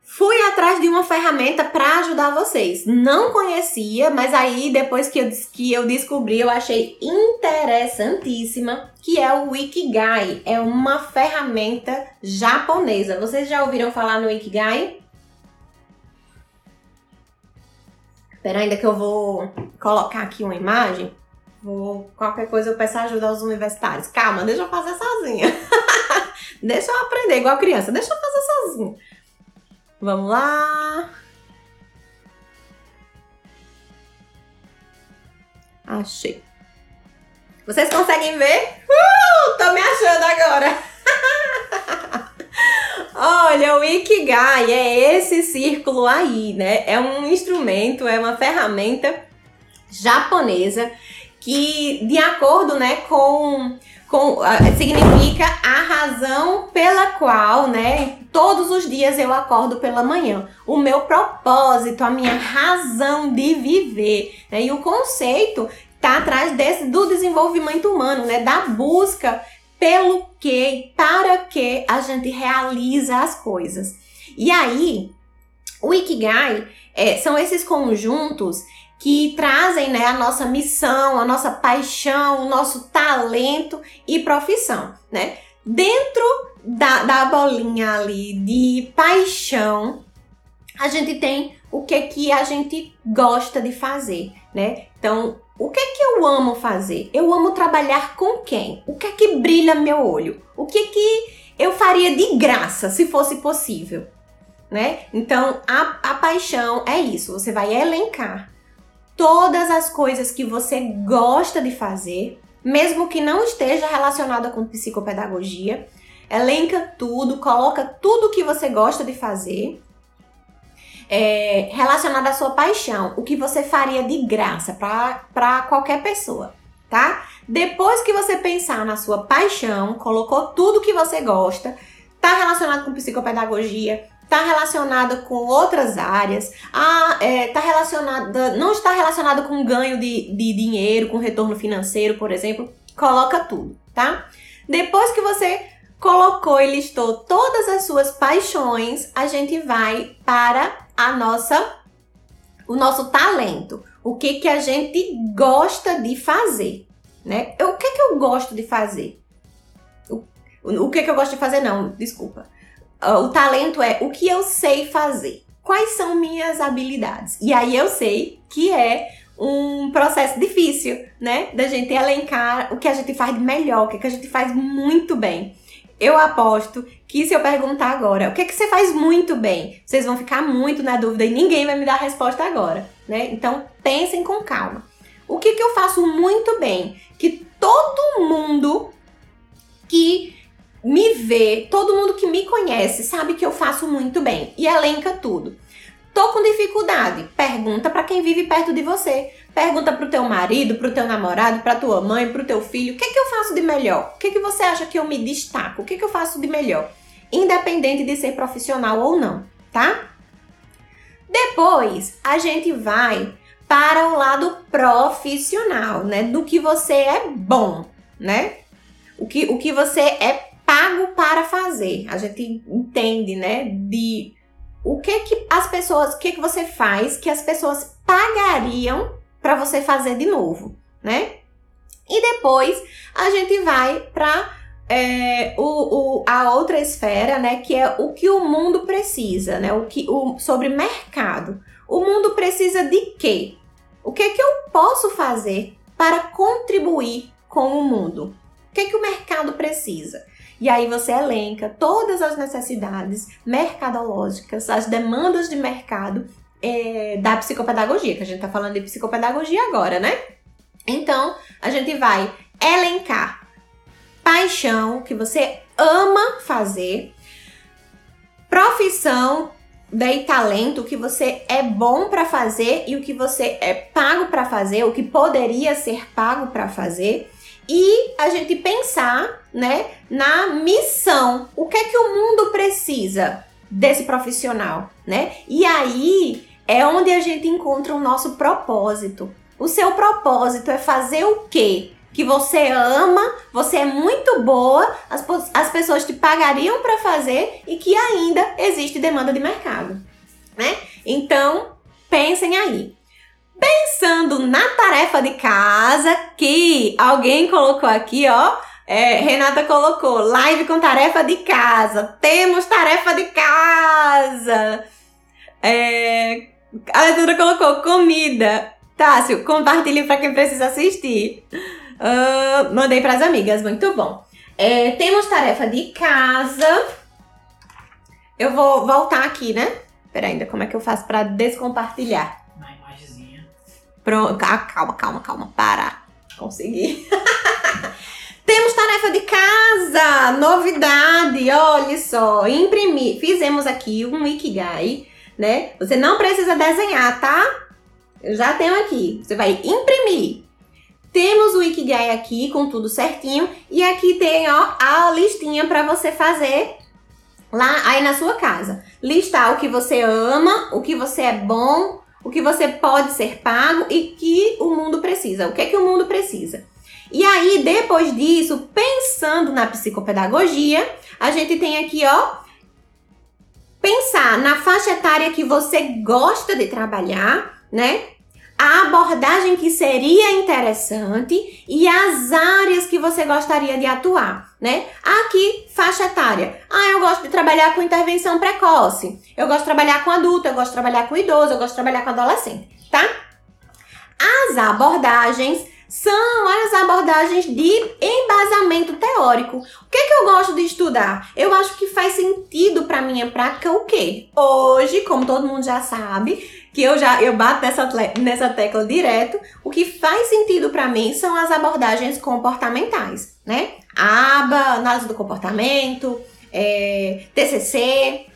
Fui atrás de uma ferramenta para ajudar vocês. Não conhecia, mas aí depois que eu, que eu descobri, eu achei interessantíssima, que é o Wikigai. É uma ferramenta japonesa. Vocês já ouviram falar no Wikigai? Espera ainda que eu vou colocar aqui uma imagem. Vou, qualquer coisa eu peço ajuda aos universitários. Calma, deixa eu fazer sozinha. *laughs* deixa eu aprender igual criança. Deixa eu fazer sozinha. Vamos lá. Achei. Vocês conseguem ver? Uh, tô me achando agora. *laughs* Olha, o Ikigai é esse círculo aí, né? É um instrumento, é uma ferramenta japonesa que, de acordo, né, com, com significa a razão pela qual, né, todos os dias eu acordo pela manhã. O meu propósito, a minha razão de viver. Né? E o conceito tá atrás desse do desenvolvimento humano, né, da busca pelo que, para que a gente realiza as coisas. E aí, o Ikigai é, são esses conjuntos que trazem né, a nossa missão, a nossa paixão, o nosso talento e profissão, né? Dentro da, da bolinha ali de paixão, a gente tem o que que a gente gosta de fazer, né? Então, o que é que eu amo fazer? Eu amo trabalhar com quem? O que é que brilha meu olho? O que é que eu faria de graça se fosse possível? Né? Então, a, a paixão é isso. Você vai elencar todas as coisas que você gosta de fazer, mesmo que não esteja relacionada com psicopedagogia. Elenca tudo, coloca tudo que você gosta de fazer é, relacionado à sua paixão, o que você faria de graça para qualquer pessoa, tá? Depois que você pensar na sua paixão, colocou tudo que você gosta, tá relacionado com psicopedagogia, tá relacionado com outras áreas, ah, é, tá relacionada, não está relacionado com ganho de, de dinheiro, com retorno financeiro, por exemplo, coloca tudo, tá? Depois que você colocou e listou todas as suas paixões, a gente vai para a nossa o nosso talento. o que que a gente gosta de fazer, né? Eu, o que que eu gosto de fazer? O, o que que eu gosto de fazer não, desculpa. Uh, o talento é o que eu sei fazer. Quais são minhas habilidades? E aí eu sei que é um processo difícil, né? Da gente elencar o que a gente faz melhor, o que, que a gente faz muito bem. Eu aposto que se eu perguntar agora, o que, que você faz muito bem? Vocês vão ficar muito na dúvida e ninguém vai me dar a resposta agora, né? Então pensem com calma. O que, que eu faço muito bem? Que todo mundo que me vê, todo mundo que me conhece sabe que eu faço muito bem e elenca tudo. Tô com dificuldade. Pergunta para quem vive perto de você. Pergunta pro teu marido, pro teu namorado, pra tua mãe, pro teu filho. O que, que eu faço de melhor? O que, que você acha que eu me destaco? O que, que eu faço de melhor? Independente de ser profissional ou não, tá? Depois, a gente vai para o lado profissional, né? Do que você é bom, né? O que, o que você é pago para fazer. A gente entende, né? De o que que as pessoas, o que que você faz que as pessoas pagariam para você fazer de novo, né? E depois a gente vai para é, o, o, a outra esfera, né, que é o que o mundo precisa, né, o que o, sobre mercado. O mundo precisa de quê? O que que eu posso fazer para contribuir com o mundo? O que que o mercado precisa? E aí você elenca todas as necessidades mercadológicas, as demandas de mercado é, da psicopedagogia, que a gente está falando de psicopedagogia agora, né? Então, a gente vai elencar paixão que você ama fazer, profissão daí talento, o que você é bom para fazer e o que você é pago para fazer, o que poderia ser pago para fazer e a gente pensar, né, na missão. O que é que o mundo precisa desse profissional, né? E aí é onde a gente encontra o nosso propósito. O seu propósito é fazer o quê? Que você ama, você é muito boa, as, as pessoas te pagariam para fazer e que ainda existe demanda de mercado, né? Então, pensem aí. Pensando na tarefa de casa, que alguém colocou aqui, ó. É, Renata colocou live com tarefa de casa. Temos tarefa de casa. É, a Alessandra colocou comida. Tássio, compartilhe para quem precisa assistir. Uh, mandei para as amigas, muito bom. É, temos tarefa de casa. Eu vou voltar aqui, né? Pera ainda, como é que eu faço para descompartilhar? Pronto. Ah, calma, calma, calma. Para. Consegui. *laughs* Temos tarefa de casa, novidade, olha só, imprimir. Fizemos aqui um Ikigai, né? Você não precisa desenhar, tá? Eu já tenho aqui. Você vai imprimir. Temos o Ikigai aqui com tudo certinho e aqui tem, ó, a listinha para você fazer lá aí na sua casa. Listar o que você ama, o que você é bom, o que você pode ser pago e que o mundo precisa. O que é que o mundo precisa? E aí, depois disso, pensando na psicopedagogia, a gente tem aqui, ó, pensar na faixa etária que você gosta de trabalhar, né? a abordagem que seria interessante e as áreas que você gostaria de atuar, né? Aqui, faixa etária. Ah, eu gosto de trabalhar com intervenção precoce. Eu gosto de trabalhar com adulto, eu gosto de trabalhar com idoso, eu gosto de trabalhar com adolescente, tá? As abordagens são as abordagens de embasamento teórico. O que, é que eu gosto de estudar? Eu acho que faz sentido para minha prática o quê? Hoje, como todo mundo já sabe, que eu já eu bato nessa, nessa tecla direto, o que faz sentido para mim são as abordagens comportamentais, né? ABA, análise do comportamento, é, TCC,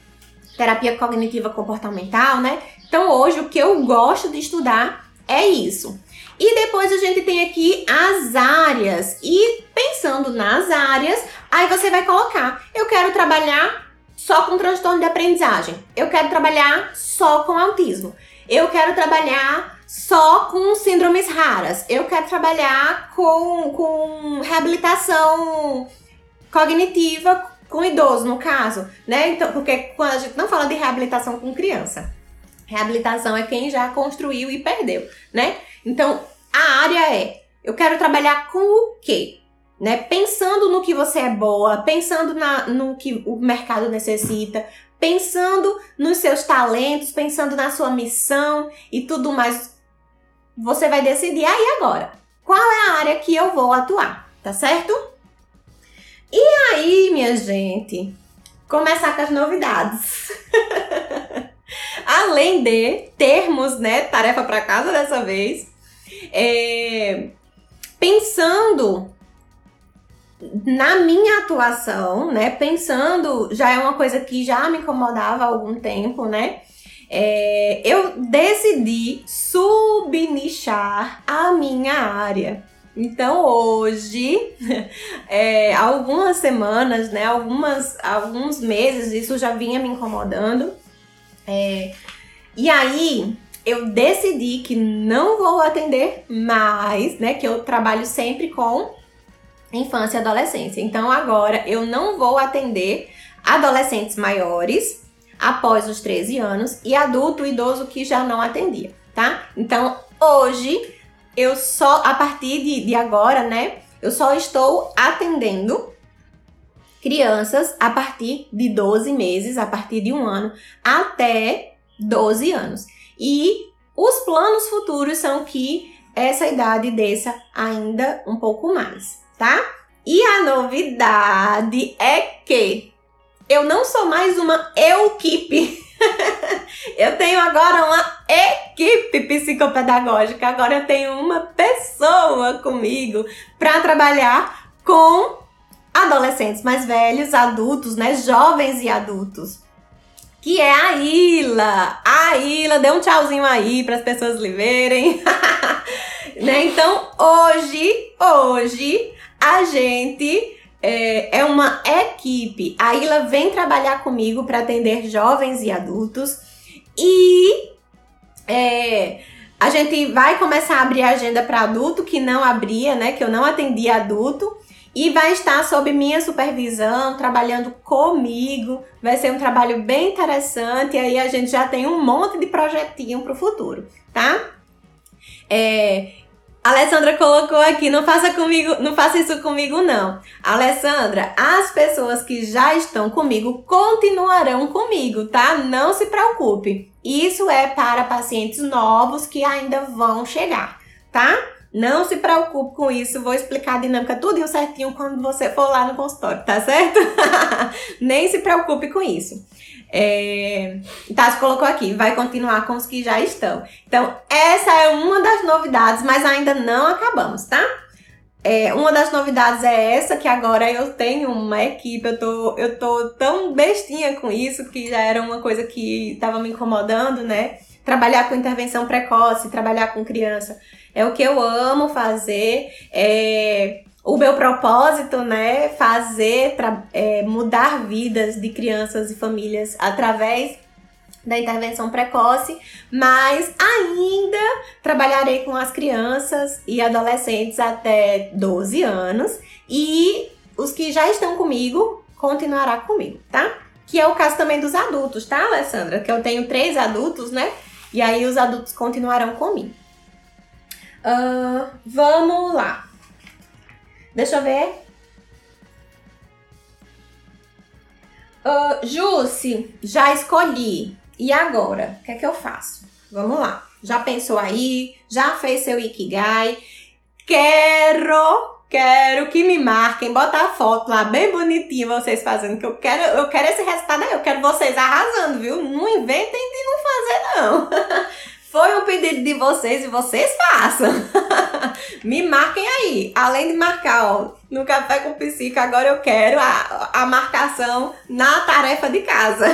terapia cognitiva comportamental, né? Então hoje o que eu gosto de estudar é isso. E depois a gente tem aqui as áreas. E pensando nas áreas, aí você vai colocar: eu quero trabalhar só com transtorno de aprendizagem. Eu quero trabalhar só com autismo. Eu quero trabalhar só com síndromes raras. Eu quero trabalhar com, com reabilitação cognitiva com idoso, no caso, né? Então, porque quando a gente não fala de reabilitação com criança. Reabilitação é quem já construiu e perdeu, né? Então, a área é: eu quero trabalhar com o quê? Né? Pensando no que você é boa, pensando na, no que o mercado necessita, pensando nos seus talentos, pensando na sua missão e tudo mais. Você vai decidir aí agora qual é a área que eu vou atuar, tá certo? E aí, minha gente, começar com as novidades. *laughs* Além de termos, né, tarefa para casa dessa vez, é, pensando na minha atuação, né, pensando, já é uma coisa que já me incomodava há algum tempo, né, é, eu decidi subnichar a minha área. Então hoje, *laughs* é, algumas semanas, né, algumas, alguns meses, isso já vinha me incomodando. É, e aí eu decidi que não vou atender mais, né, que eu trabalho sempre com infância e adolescência. Então agora eu não vou atender adolescentes maiores após os 13 anos e adulto idoso que já não atendia, tá? Então hoje eu só, a partir de, de agora, né, eu só estou atendendo crianças a partir de 12 meses, a partir de um ano, até 12 anos. E os planos futuros são que essa idade desça ainda um pouco mais, tá? E a novidade é que eu não sou mais uma equipe *laughs* eu tenho agora uma equipe psicopedagógica. Agora eu tenho uma pessoa comigo para trabalhar com adolescentes mais velhos, adultos, né? Jovens e adultos. Que é a Ila. A Ila, dê um tchauzinho aí para as pessoas lhe verem. *laughs* né? Então, hoje, hoje, a gente é, é uma equipe. A Ila vem trabalhar comigo para atender jovens e adultos e é, a gente vai começar a abrir a agenda para adulto que não abria, né? Que eu não atendia adulto e vai estar sob minha supervisão, trabalhando comigo. Vai ser um trabalho bem interessante. E aí a gente já tem um monte de projetinho para o futuro, tá? É, a Alessandra colocou aqui, não faça comigo, não faça isso comigo não. Alessandra, as pessoas que já estão comigo continuarão comigo, tá? Não se preocupe. Isso é para pacientes novos que ainda vão chegar, tá? Não se preocupe com isso, vou explicar a dinâmica tudo certinho quando você for lá no consultório, tá certo? *laughs* Nem se preocupe com isso. É, Tassi colocou aqui, vai continuar com os que já estão. Então, essa é uma das novidades, mas ainda não acabamos, tá? É, uma das novidades é essa, que agora eu tenho uma equipe, eu tô, eu tô tão bestinha com isso, que já era uma coisa que estava me incomodando, né? Trabalhar com intervenção precoce, trabalhar com criança, é o que eu amo fazer. É, o meu propósito, né, fazer, é, mudar vidas de crianças e famílias através da intervenção precoce, mas ainda trabalharei com as crianças e adolescentes até 12 anos e os que já estão comigo continuará comigo, tá? Que é o caso também dos adultos, tá, Alessandra? Que eu tenho três adultos, né? E aí os adultos continuarão comigo. Uh, vamos lá. Deixa eu ver. Uh, já escolhi. E agora? O que é que eu faço? Vamos lá. Já pensou aí? Já fez seu Ikigai? Quero, quero que me marquem, botar a foto lá bem bonitinha vocês fazendo, que eu quero, eu quero esse resultado aí, eu quero vocês arrasando, viu? Não inventem de não fazer não. *laughs* Foi um pedido de vocês e vocês façam. *laughs* Me marquem aí. Além de marcar, ó, no Café com Psico, agora eu quero a, a marcação na tarefa de casa.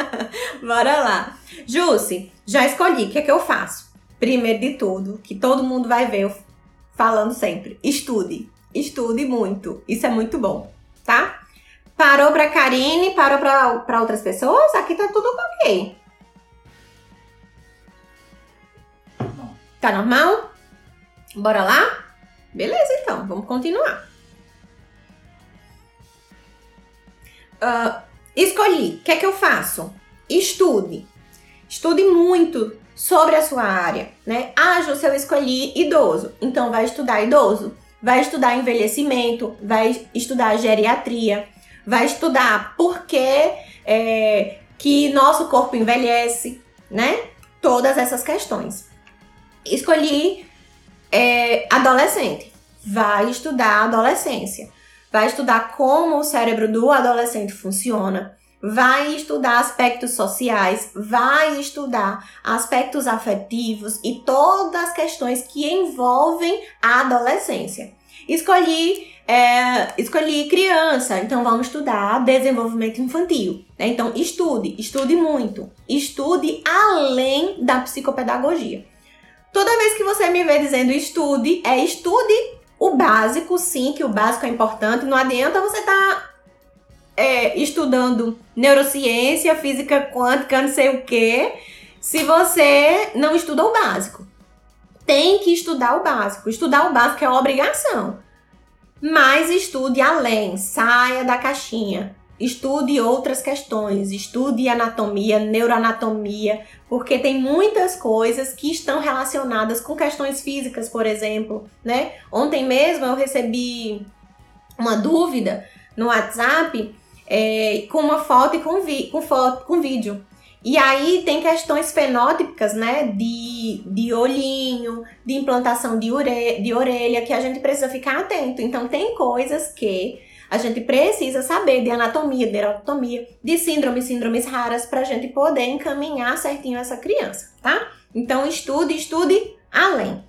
*laughs* Bora lá. Jusce, já escolhi. O que é que eu faço? Primeiro de tudo, que todo mundo vai ver eu falando sempre. Estude. Estude muito. Isso é muito bom, tá? Parou pra Karine, parou pra, pra outras pessoas? Aqui tá tudo ok. Tá normal? Bora lá? Beleza, então, vamos continuar. Uh, escolhi, o que é que eu faço? Estude. Estude muito sobre a sua área, né? Ah, se eu escolhi idoso, então vai estudar idoso, vai estudar envelhecimento, vai estudar geriatria, vai estudar por que, é, que nosso corpo envelhece, né? Todas essas questões. Escolhi é, adolescente, vai estudar a adolescência, vai estudar como o cérebro do adolescente funciona, vai estudar aspectos sociais, vai estudar aspectos afetivos e todas as questões que envolvem a adolescência. Escolhi, é, escolhi criança, então vamos estudar desenvolvimento infantil. Né? Então estude, estude muito, estude além da psicopedagogia. Toda vez que você me vê dizendo estude, é estude o básico, sim, que o básico é importante. Não adianta você estar tá é, estudando neurociência, física quântica, não sei o que, se você não estuda o básico. Tem que estudar o básico. Estudar o básico é obrigação. Mas estude além, saia da caixinha. Estude outras questões, estude anatomia, neuroanatomia, porque tem muitas coisas que estão relacionadas com questões físicas, por exemplo, né? Ontem mesmo eu recebi uma dúvida no WhatsApp é, com uma foto e com, vi com, foto, com vídeo. E aí tem questões fenótipicas, né? De, de olhinho, de implantação de, ure, de orelha, que a gente precisa ficar atento. Então, tem coisas que a gente precisa saber de anatomia, de anatomia, de síndromes, síndromes raras, para a gente poder encaminhar certinho essa criança, tá? Então, estude, estude além.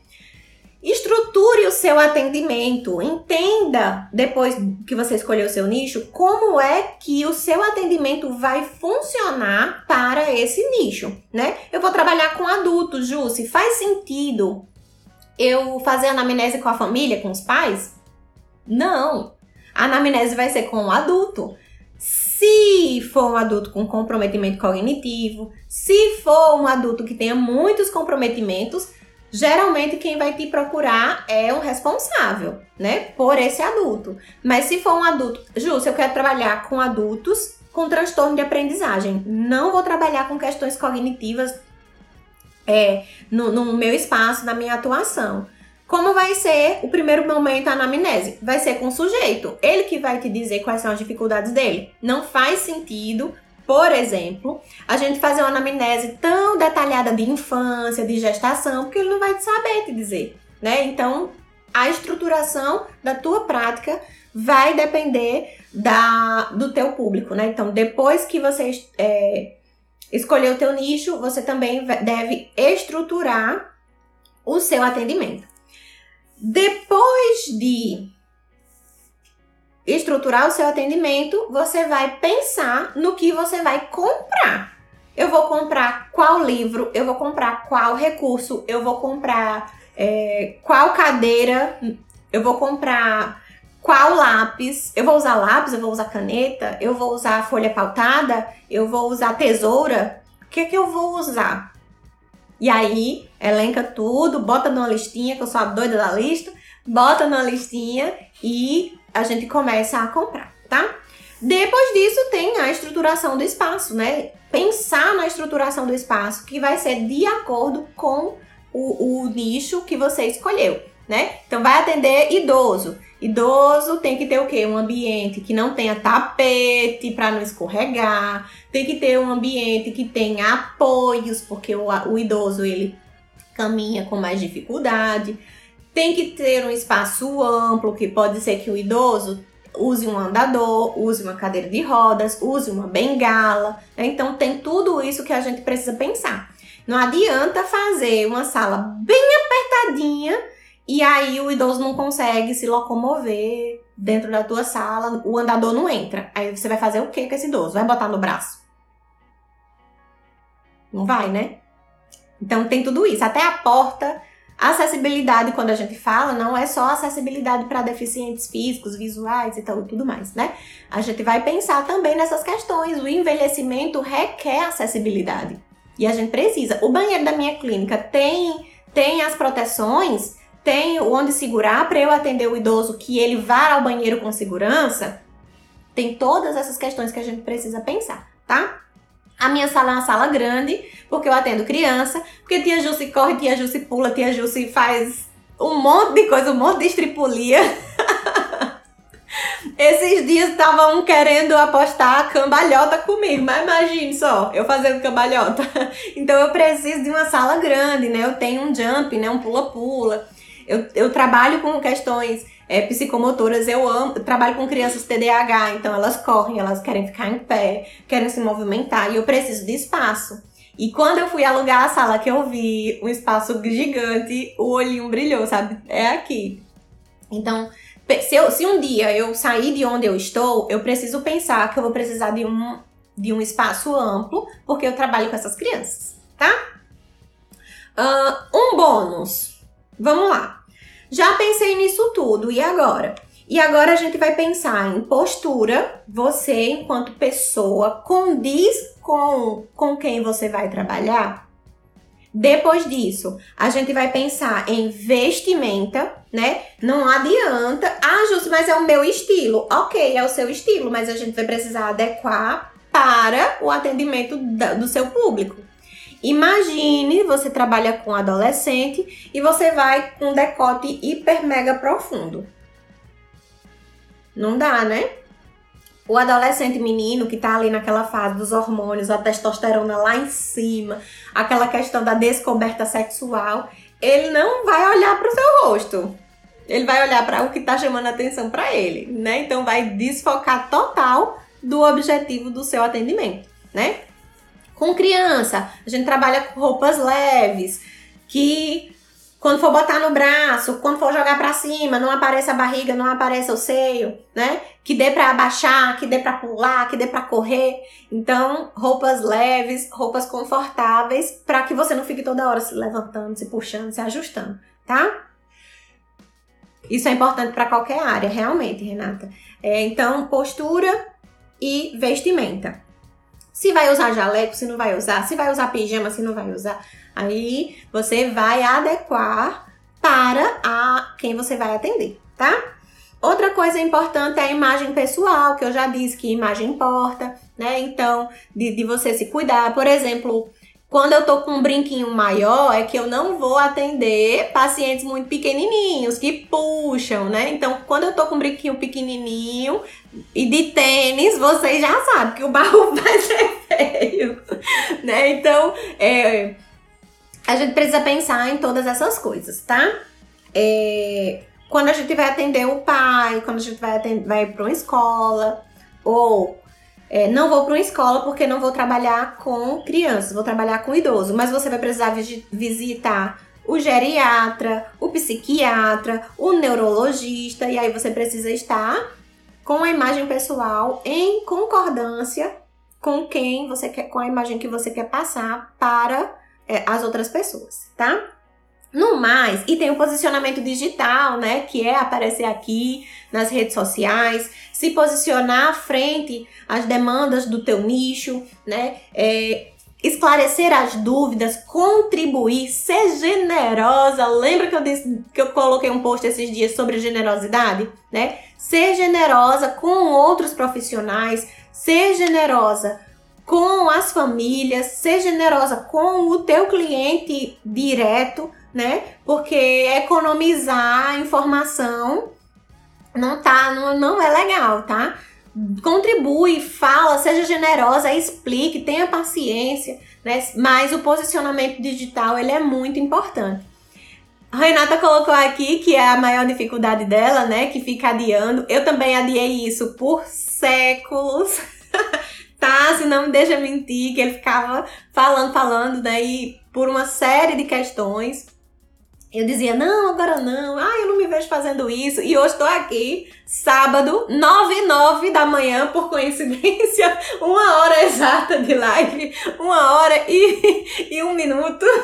Estruture o seu atendimento, entenda depois que você escolheu o seu nicho, como é que o seu atendimento vai funcionar para esse nicho, né? Eu vou trabalhar com adultos, Ju, se faz sentido eu fazer anamnese com a família, com os pais? Não. A anamnese vai ser com o adulto. Se for um adulto com comprometimento cognitivo, se for um adulto que tenha muitos comprometimentos, Geralmente quem vai te procurar é o responsável, né, por esse adulto. Mas se for um adulto, Ju, se eu quero trabalhar com adultos com transtorno de aprendizagem, não vou trabalhar com questões cognitivas é, no, no meu espaço, na minha atuação. Como vai ser o primeiro momento a anamnese? Vai ser com o sujeito. Ele que vai te dizer quais são as dificuldades dele. Não faz sentido por exemplo, a gente fazer uma anamnese tão detalhada de infância, de gestação, porque ele não vai saber te dizer, né? Então, a estruturação da tua prática vai depender da, do teu público, né? Então, depois que você é, escolher o teu nicho, você também deve estruturar o seu atendimento. Depois de estruturar o seu atendimento, você vai pensar no que você vai comprar. Eu vou comprar qual livro, eu vou comprar qual recurso, eu vou comprar é, qual cadeira, eu vou comprar qual lápis, eu vou usar lápis, eu vou usar caneta, eu vou usar folha pautada, eu vou usar tesoura, o que, é que eu vou usar? E aí, elenca tudo, bota numa listinha, que eu sou a doida da lista, bota numa listinha e a gente começa a comprar, tá? Depois disso tem a estruturação do espaço, né? Pensar na estruturação do espaço que vai ser de acordo com o, o nicho que você escolheu, né? Então vai atender idoso. Idoso tem que ter o quê? Um ambiente que não tenha tapete para não escorregar, tem que ter um ambiente que tenha apoios, porque o, o idoso ele caminha com mais dificuldade. Tem que ter um espaço amplo, que pode ser que o idoso use um andador, use uma cadeira de rodas, use uma bengala. Né? Então tem tudo isso que a gente precisa pensar. Não adianta fazer uma sala bem apertadinha e aí o idoso não consegue se locomover dentro da tua sala, o andador não entra. Aí você vai fazer o que com esse idoso? Vai botar no braço? Não vai, né? Então tem tudo isso. Até a porta Acessibilidade, quando a gente fala, não é só acessibilidade para deficientes físicos, visuais e tal, tudo mais, né? A gente vai pensar também nessas questões. O envelhecimento requer acessibilidade. E a gente precisa. O banheiro da minha clínica tem, tem as proteções, tem onde segurar para eu atender o idoso que ele vá ao banheiro com segurança. Tem todas essas questões que a gente precisa pensar, tá? A minha sala é uma sala grande, porque eu atendo criança, porque tia Jussi corre, tia Jussi pula, tia Jussi faz um monte de coisa, um monte de estripulia. *laughs* Esses dias estavam querendo apostar cambalhota comigo, mas imagine só, eu fazendo cambalhota. *laughs* Então eu preciso de uma sala grande, né? Eu tenho um jump, né? Um pula-pula. Eu, eu trabalho com questões é, psicomotoras, eu amo, eu trabalho com crianças TDAH, então elas correm, elas querem ficar em pé, querem se movimentar, e eu preciso de espaço. E quando eu fui alugar a sala que eu vi um espaço gigante, o olhinho brilhou, sabe? É aqui. Então, se, eu, se um dia eu sair de onde eu estou, eu preciso pensar que eu vou precisar de um, de um espaço amplo, porque eu trabalho com essas crianças, tá? Uh, um bônus. Vamos lá. Já pensei nisso tudo, e agora? E agora a gente vai pensar em postura. Você, enquanto pessoa, condiz com, com quem você vai trabalhar? Depois disso, a gente vai pensar em vestimenta, né? Não adianta. Ah, Justo, mas é o meu estilo. Ok, é o seu estilo, mas a gente vai precisar adequar para o atendimento do seu público. Imagine você trabalha com adolescente e você vai com um decote hiper mega profundo. Não dá, né? O adolescente menino que tá ali naquela fase dos hormônios, a testosterona lá em cima, aquela questão da descoberta sexual, ele não vai olhar para o seu rosto. Ele vai olhar para o que tá chamando atenção para ele, né? Então vai desfocar total do objetivo do seu atendimento, né? Com criança, a gente trabalha com roupas leves, que quando for botar no braço, quando for jogar para cima, não apareça a barriga, não apareça o seio, né? Que dê para abaixar, que dê para pular, que dê para correr. Então, roupas leves, roupas confortáveis, para que você não fique toda hora se levantando, se puxando, se ajustando, tá? Isso é importante para qualquer área, realmente, Renata. É, então, postura e vestimenta. Se vai usar jaleco, se não vai usar, se vai usar pijama, se não vai usar. Aí você vai adequar para a quem você vai atender, tá? Outra coisa importante é a imagem pessoal, que eu já disse que imagem importa, né? Então, de, de você se cuidar. Por exemplo, quando eu tô com um brinquinho maior, é que eu não vou atender pacientes muito pequenininhos, que puxam, né? Então, quando eu tô com um brinquinho pequenininho e de tênis, vocês já sabem que o barro *laughs* vai ser feio, né? Então, é, a gente precisa pensar em todas essas coisas, tá? É, quando a gente vai atender o pai, quando a gente vai, atender, vai para uma escola, ou é, não vou para uma escola porque não vou trabalhar com crianças, vou trabalhar com idoso, mas você vai precisar visitar o geriatra, o psiquiatra, o neurologista, e aí você precisa estar com a imagem pessoal em concordância com quem você quer, com a imagem que você quer passar para é, as outras pessoas, tá? No mais, e tem o posicionamento digital, né? Que é aparecer aqui nas redes sociais, se posicionar frente às demandas do teu nicho, né? É, esclarecer as dúvidas, contribuir, ser generosa. Lembra que eu disse que eu coloquei um post esses dias sobre generosidade, né? Ser generosa com outros profissionais, ser generosa com as famílias, ser generosa com o teu cliente direto, né? Porque economizar informação não tá, não, não é legal, tá? Contribui, fala, seja generosa, explique, tenha paciência, né? Mas o posicionamento digital ele é muito importante. A Renata colocou aqui que é a maior dificuldade dela, né? Que fica adiando. Eu também adiei isso por séculos. *laughs* tá? Se não me deixa mentir, que ele ficava falando, falando, né? por uma série de questões. Eu dizia, não, agora não, ah, eu não me vejo fazendo isso. E hoje estou aqui, sábado, 9 e 9 da manhã, por coincidência, *laughs* uma hora exata de live, uma hora e, *laughs* e um minuto. *laughs*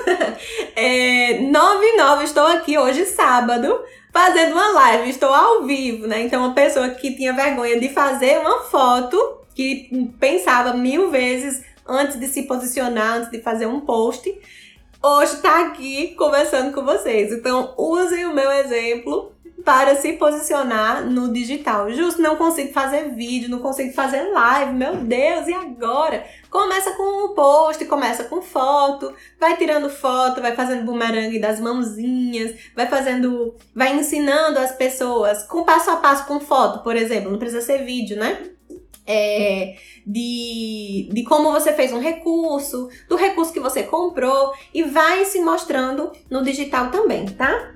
É, 9 e 9, estou aqui hoje, sábado, fazendo uma live, estou ao vivo, né? Então, uma pessoa que tinha vergonha de fazer uma foto, que pensava mil vezes antes de se posicionar, antes de fazer um post hoje tá aqui conversando com vocês. Então, usem o meu exemplo para se posicionar no digital. Justo, não consigo fazer vídeo, não consigo fazer live, meu Deus, e agora? Começa com um post, começa com foto, vai tirando foto, vai fazendo bumerangue das mãozinhas, vai fazendo, vai ensinando as pessoas com passo a passo com foto, por exemplo, não precisa ser vídeo, né? É, de, de como você fez um recurso, do recurso que você comprou e vai se mostrando no digital também, tá?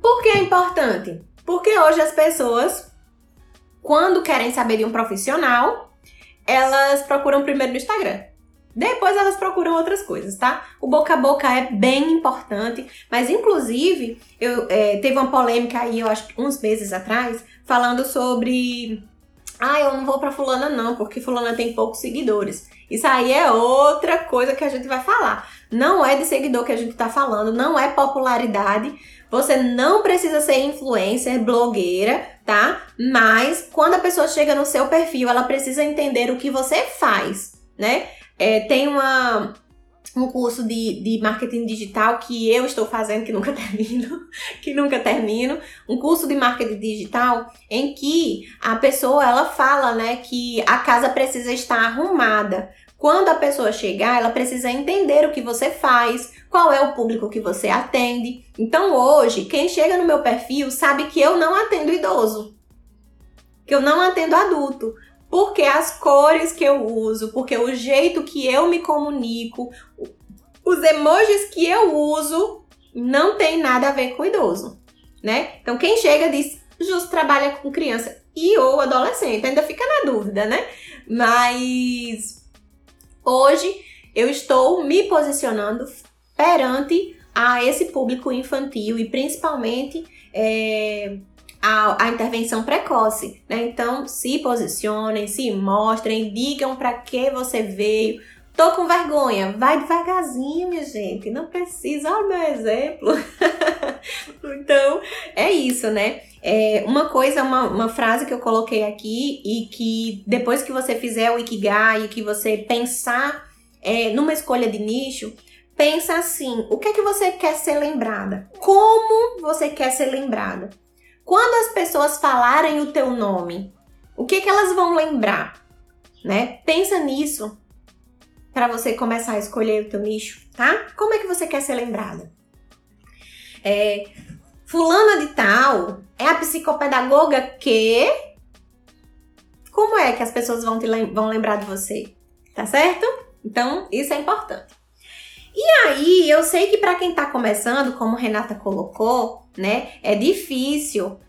Por que é importante? Porque hoje as pessoas, quando querem saber de um profissional, elas procuram primeiro no Instagram. Depois elas procuram outras coisas, tá? O boca a boca é bem importante, mas inclusive eu é, teve uma polêmica aí, eu acho uns meses atrás, falando sobre ah, eu não vou para fulana não, porque fulana tem poucos seguidores. Isso aí é outra coisa que a gente vai falar. Não é de seguidor que a gente tá falando, não é popularidade. Você não precisa ser influencer, blogueira, tá? Mas quando a pessoa chega no seu perfil, ela precisa entender o que você faz, né? É, tem uma, um curso de, de marketing digital que eu estou fazendo, que nunca *laughs* termino, que nunca termino, um curso de marketing digital em que a pessoa ela fala, né, que a casa precisa estar arrumada. Quando a pessoa chegar, ela precisa entender o que você faz, qual é o público que você atende. Então hoje, quem chega no meu perfil sabe que eu não atendo idoso, que eu não atendo adulto, porque as cores que eu uso, porque o jeito que eu me comunico, os emojis que eu uso não tem nada a ver com idoso, né? Então quem chega diz, justo trabalha com criança e ou adolescente, ainda fica na dúvida, né? Mas hoje eu estou me posicionando perante a esse público infantil e principalmente é, a, a intervenção precoce, né? Então, se posicionem, se mostrem, digam para que você veio. Tô com vergonha, vai devagarzinho, minha gente, não precisa, olha o meu exemplo. *laughs* então, é isso, né? É uma coisa, uma, uma frase que eu coloquei aqui e que depois que você fizer o Ikigai, que você pensar é, numa escolha de nicho, pensa assim: o que é que você quer ser lembrada? Como você quer ser lembrada? Quando as pessoas falarem o teu nome, o que, que elas vão lembrar? Né? Pensa nisso para você começar a escolher o teu nicho, tá? Como é que você quer ser lembrada? É, fulana de tal é a psicopedagoga que como é que as pessoas vão, te lem vão lembrar de você? Tá certo? Então, isso é importante. E aí, eu sei que para quem está começando, como Renata colocou, né, é difícil.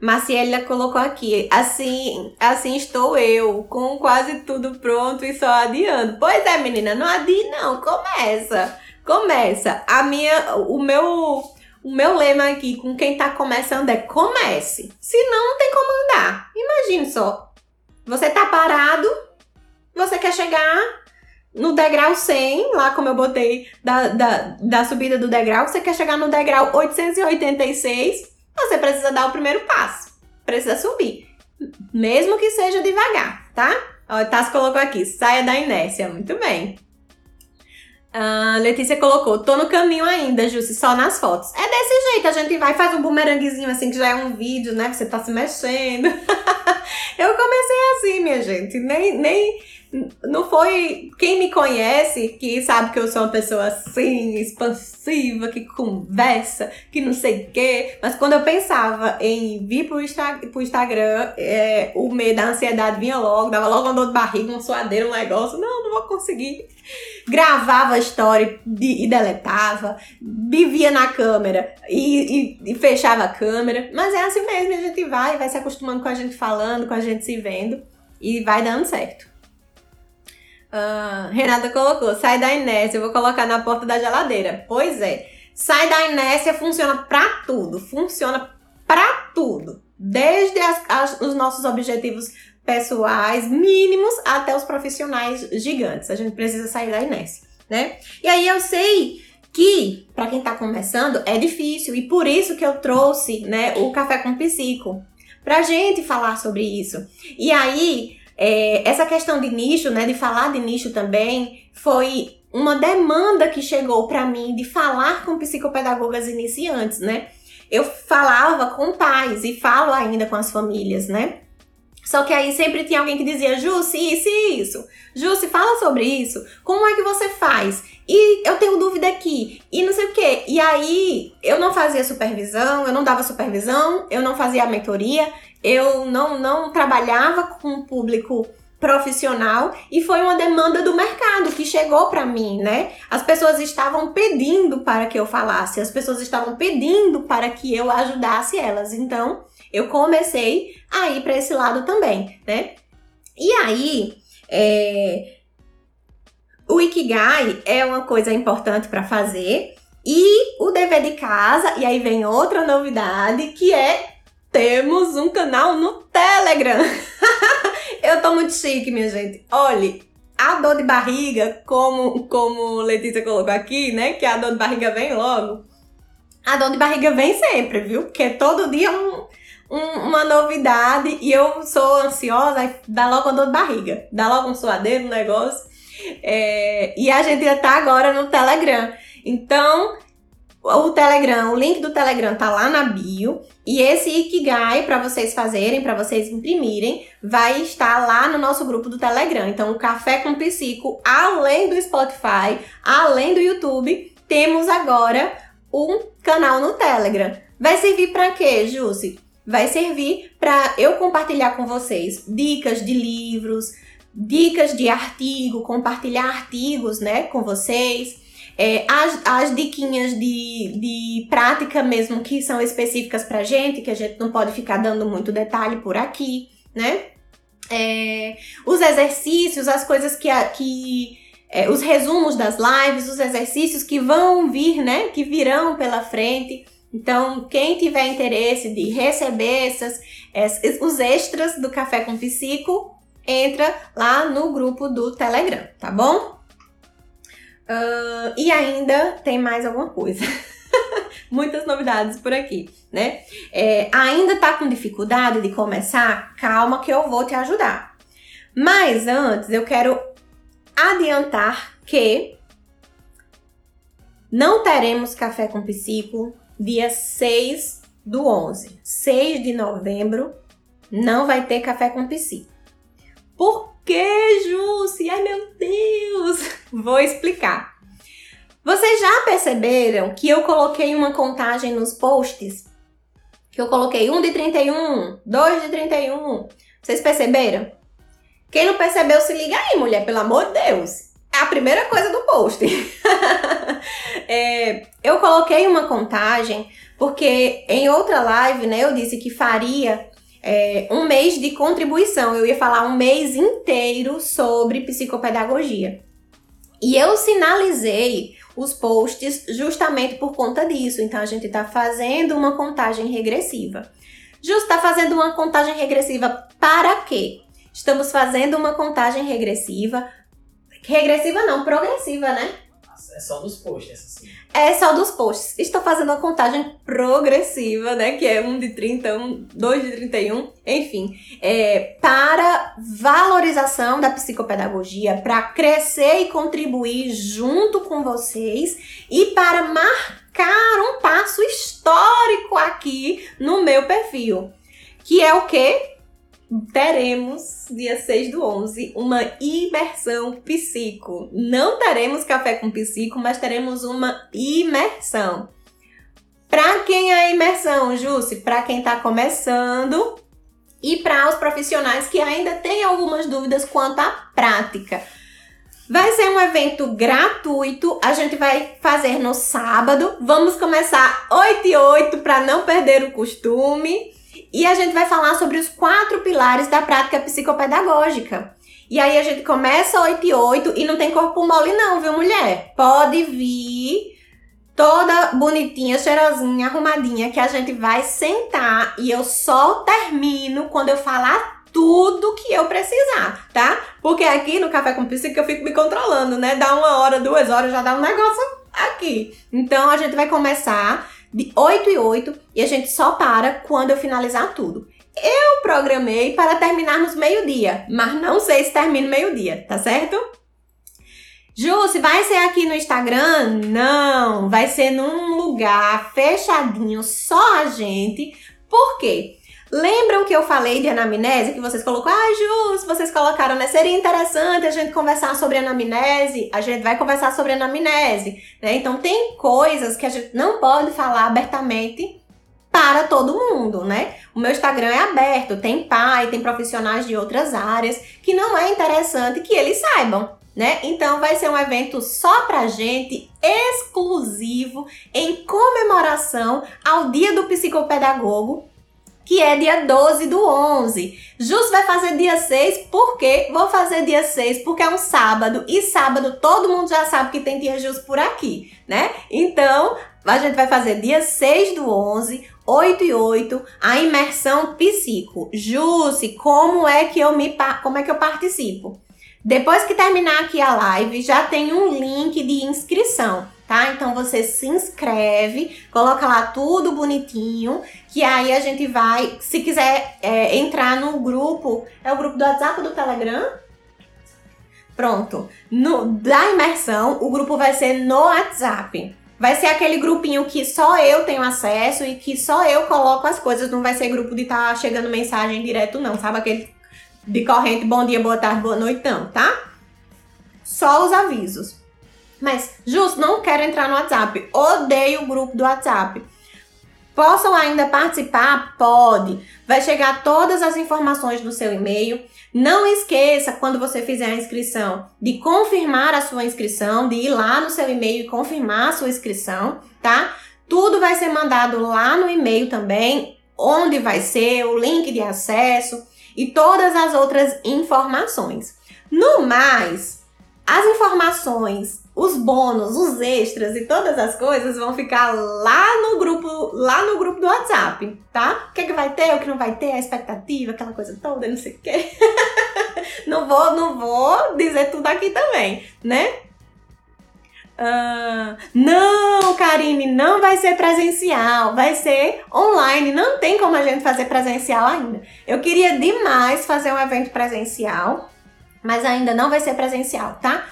Maciela colocou aqui, assim, assim estou eu, com quase tudo pronto e só adiando. Pois é, menina, não adie não, começa. Começa. A minha, o meu, o meu lema aqui com quem tá começando é comece. Senão não tem como andar. Imagine só. Você tá parado, você quer chegar no degrau 100, lá como eu botei da, da, da subida do degrau, você quer chegar no degrau 886, você precisa dar o primeiro passo. Precisa subir. Mesmo que seja devagar, tá? Ó, Tassi colocou aqui, saia da inércia. Muito bem. Uh, Letícia colocou, tô no caminho ainda, Jussi, só nas fotos. É desse jeito, a gente vai faz um bumeranguezinho assim, que já é um vídeo, né? Você tá se mexendo. *laughs* eu comecei assim, minha gente. Nem, nem, não foi quem me conhece que sabe que eu sou uma pessoa assim, expansiva, que conversa, que não sei o quê. Mas quando eu pensava em vir pro, Insta, pro Instagram, é, o medo, a ansiedade vinha logo, dava logo uma dor de barriga, uma suadeira, um negócio. Não, não vou conseguir. Gravava a história e deletava, vivia na câmera e, e, e fechava a câmera. Mas é assim mesmo, a gente vai, vai se acostumando com a gente falando, com a gente se vendo e vai dando certo. Uh, Renata colocou, sai da inércia, eu vou colocar na porta da geladeira. Pois é, sai da inércia funciona pra tudo, funciona pra tudo. Desde as, as, os nossos objetivos pessoais mínimos até os profissionais gigantes. A gente precisa sair da inércia, né? E aí eu sei que para quem tá começando é difícil e por isso que eu trouxe, né, o café com psico pra gente falar sobre isso. E aí é, essa questão de nicho, né, de falar de nicho também, foi uma demanda que chegou para mim de falar com psicopedagogas iniciantes, né? Eu falava com pais e falo ainda com as famílias, né? Só que aí sempre tinha alguém que dizia, Jussi, isso e isso. Jussi, fala sobre isso. Como é que você faz? E eu tenho dúvida aqui. E não sei o quê. E aí eu não fazia supervisão, eu não dava supervisão, eu não fazia mentoria, eu não, não trabalhava com o público profissional e foi uma demanda do mercado que chegou para mim, né? As pessoas estavam pedindo para que eu falasse, as pessoas estavam pedindo para que eu ajudasse elas. Então, eu comecei a ir para esse lado também, né? E aí, é... o Ikigai é uma coisa importante para fazer e o dever de casa, e aí vem outra novidade que é temos um canal no Telegram. *laughs* eu tô muito chique, minha gente. Olhe, a dor de barriga, como, como Letícia colocou aqui, né? Que a dor de barriga vem logo. A dor de barriga vem sempre, viu? Porque todo dia um, um, uma novidade e eu sou ansiosa, dá logo uma dor de barriga. Dá logo um suadeiro no negócio. É, e a gente já tá agora no Telegram. Então, o Telegram, o link do Telegram tá lá na bio. E esse Ikigai, para vocês fazerem, para vocês imprimirem, vai estar lá no nosso grupo do Telegram. Então, o Café com Psico, além do Spotify, além do YouTube, temos agora um canal no Telegram. Vai servir para quê, Jussi? Vai servir para eu compartilhar com vocês dicas de livros, dicas de artigo, compartilhar artigos, né, com vocês é, as, as diquinhas de, de prática mesmo que são específicas pra gente, que a gente não pode ficar dando muito detalhe por aqui, né? É, os exercícios, as coisas que, que é, os resumos das lives, os exercícios que vão vir, né? Que virão pela frente. Então, quem tiver interesse de receber essas, essas os extras do Café com Psico, entra lá no grupo do Telegram, tá bom? Uh, e ainda tem mais alguma coisa. *laughs* Muitas novidades por aqui, né? É, ainda tá com dificuldade de começar? Calma que eu vou te ajudar. Mas antes eu quero adiantar que não teremos café com psico dia 6 do 11. 6 de novembro não vai ter café com psico. Por que, Jussi? Ai, meu Deus! *laughs* Vou explicar. Vocês já perceberam que eu coloquei uma contagem nos posts? Que eu coloquei 1 de 31, 2 de 31. Vocês perceberam? Quem não percebeu, se liga aí, mulher, pelo amor de Deus. É a primeira coisa do post. *laughs* é, eu coloquei uma contagem porque em outra live, né, eu disse que faria é, um mês de contribuição. Eu ia falar um mês inteiro sobre psicopedagogia. E eu sinalizei os posts justamente por conta disso. Então a gente está fazendo uma contagem regressiva. Justo está fazendo uma contagem regressiva para quê? Estamos fazendo uma contagem regressiva. Regressiva não, progressiva, né? É só dos posts, assim. É só dos posts. Estou fazendo uma contagem progressiva, né? Que é 1 de 30, 1, 2 de 31, enfim. É, para valorização da psicopedagogia, para crescer e contribuir junto com vocês e para marcar um passo histórico aqui no meu perfil. Que é o quê? Teremos, dia 6 do 11, uma imersão psico. Não teremos café com psico, mas teremos uma imersão. Para quem é a imersão, Jússi? Para quem está começando e para os profissionais que ainda têm algumas dúvidas quanto à prática. Vai ser um evento gratuito, a gente vai fazer no sábado. Vamos começar 8 e 8 para não perder o costume. E a gente vai falar sobre os quatro pilares da prática psicopedagógica. E aí a gente começa 8 e 8 e não tem corpo mole não, viu, mulher? Pode vir toda bonitinha, cheirosinha, arrumadinha, que a gente vai sentar e eu só termino quando eu falar tudo que eu precisar, tá? Porque aqui no Café com Psico eu fico me controlando, né? Dá uma hora, duas horas, já dá um negócio aqui. Então a gente vai começar de 8 e 8 e a gente só para quando eu finalizar tudo. Eu programei para terminarmos meio-dia, mas não sei se termino meio-dia, tá certo? Ju, se vai ser aqui no Instagram? Não, vai ser num lugar fechadinho, só a gente. Por quê? Lembram que eu falei de anamnese? Que vocês colocaram, ah, Ju, se vocês colocaram, né? Seria interessante a gente conversar sobre anamnese. A gente vai conversar sobre anamnese, né? Então, tem coisas que a gente não pode falar abertamente para todo mundo, né? O meu Instagram é aberto, tem pai, tem profissionais de outras áreas que não é interessante que eles saibam, né? Então vai ser um evento só pra gente, exclusivo, em comemoração ao Dia do Psicopedagogo, que é dia 12 do 11. Jus vai fazer dia 6, por quê? Vou fazer dia 6 porque é um sábado e sábado todo mundo já sabe que tem dia Jus por aqui, né? Então, a gente vai fazer dia 6 do 11, 8 e 8, a imersão psico. Jusce, como é que eu me como é que eu participo? Depois que terminar aqui a live, já tem um link de inscrição tá? Então você se inscreve, coloca lá tudo bonitinho, que aí a gente vai, se quiser é, entrar no grupo, é o grupo do WhatsApp do Telegram? Pronto. No, da imersão, o grupo vai ser no WhatsApp. Vai ser aquele grupinho que só eu tenho acesso e que só eu coloco as coisas. Não vai ser grupo de estar tá chegando mensagem direto, não. Sabe aquele de corrente, bom dia, boa tarde, boa noite, não, tá? Só os avisos. Mas, justo, não quero entrar no WhatsApp. Odeio o grupo do WhatsApp. Possam ainda participar? Pode. Vai chegar todas as informações no seu e-mail. Não esqueça, quando você fizer a inscrição, de confirmar a sua inscrição, de ir lá no seu e-mail e confirmar a sua inscrição, tá? Tudo vai ser mandado lá no e-mail também, onde vai ser, o link de acesso e todas as outras informações. No mais, as informações os bônus, os extras e todas as coisas vão ficar lá no grupo, lá no grupo do WhatsApp, tá? O que, é que vai ter, o que não vai ter, a expectativa, aquela coisa toda, não sei o quê. *laughs* não vou, não vou dizer tudo aqui também, né? Não, Karine, não vai ser presencial, vai ser online. Não tem como a gente fazer presencial ainda. Eu queria demais fazer um evento presencial, mas ainda não vai ser presencial, tá?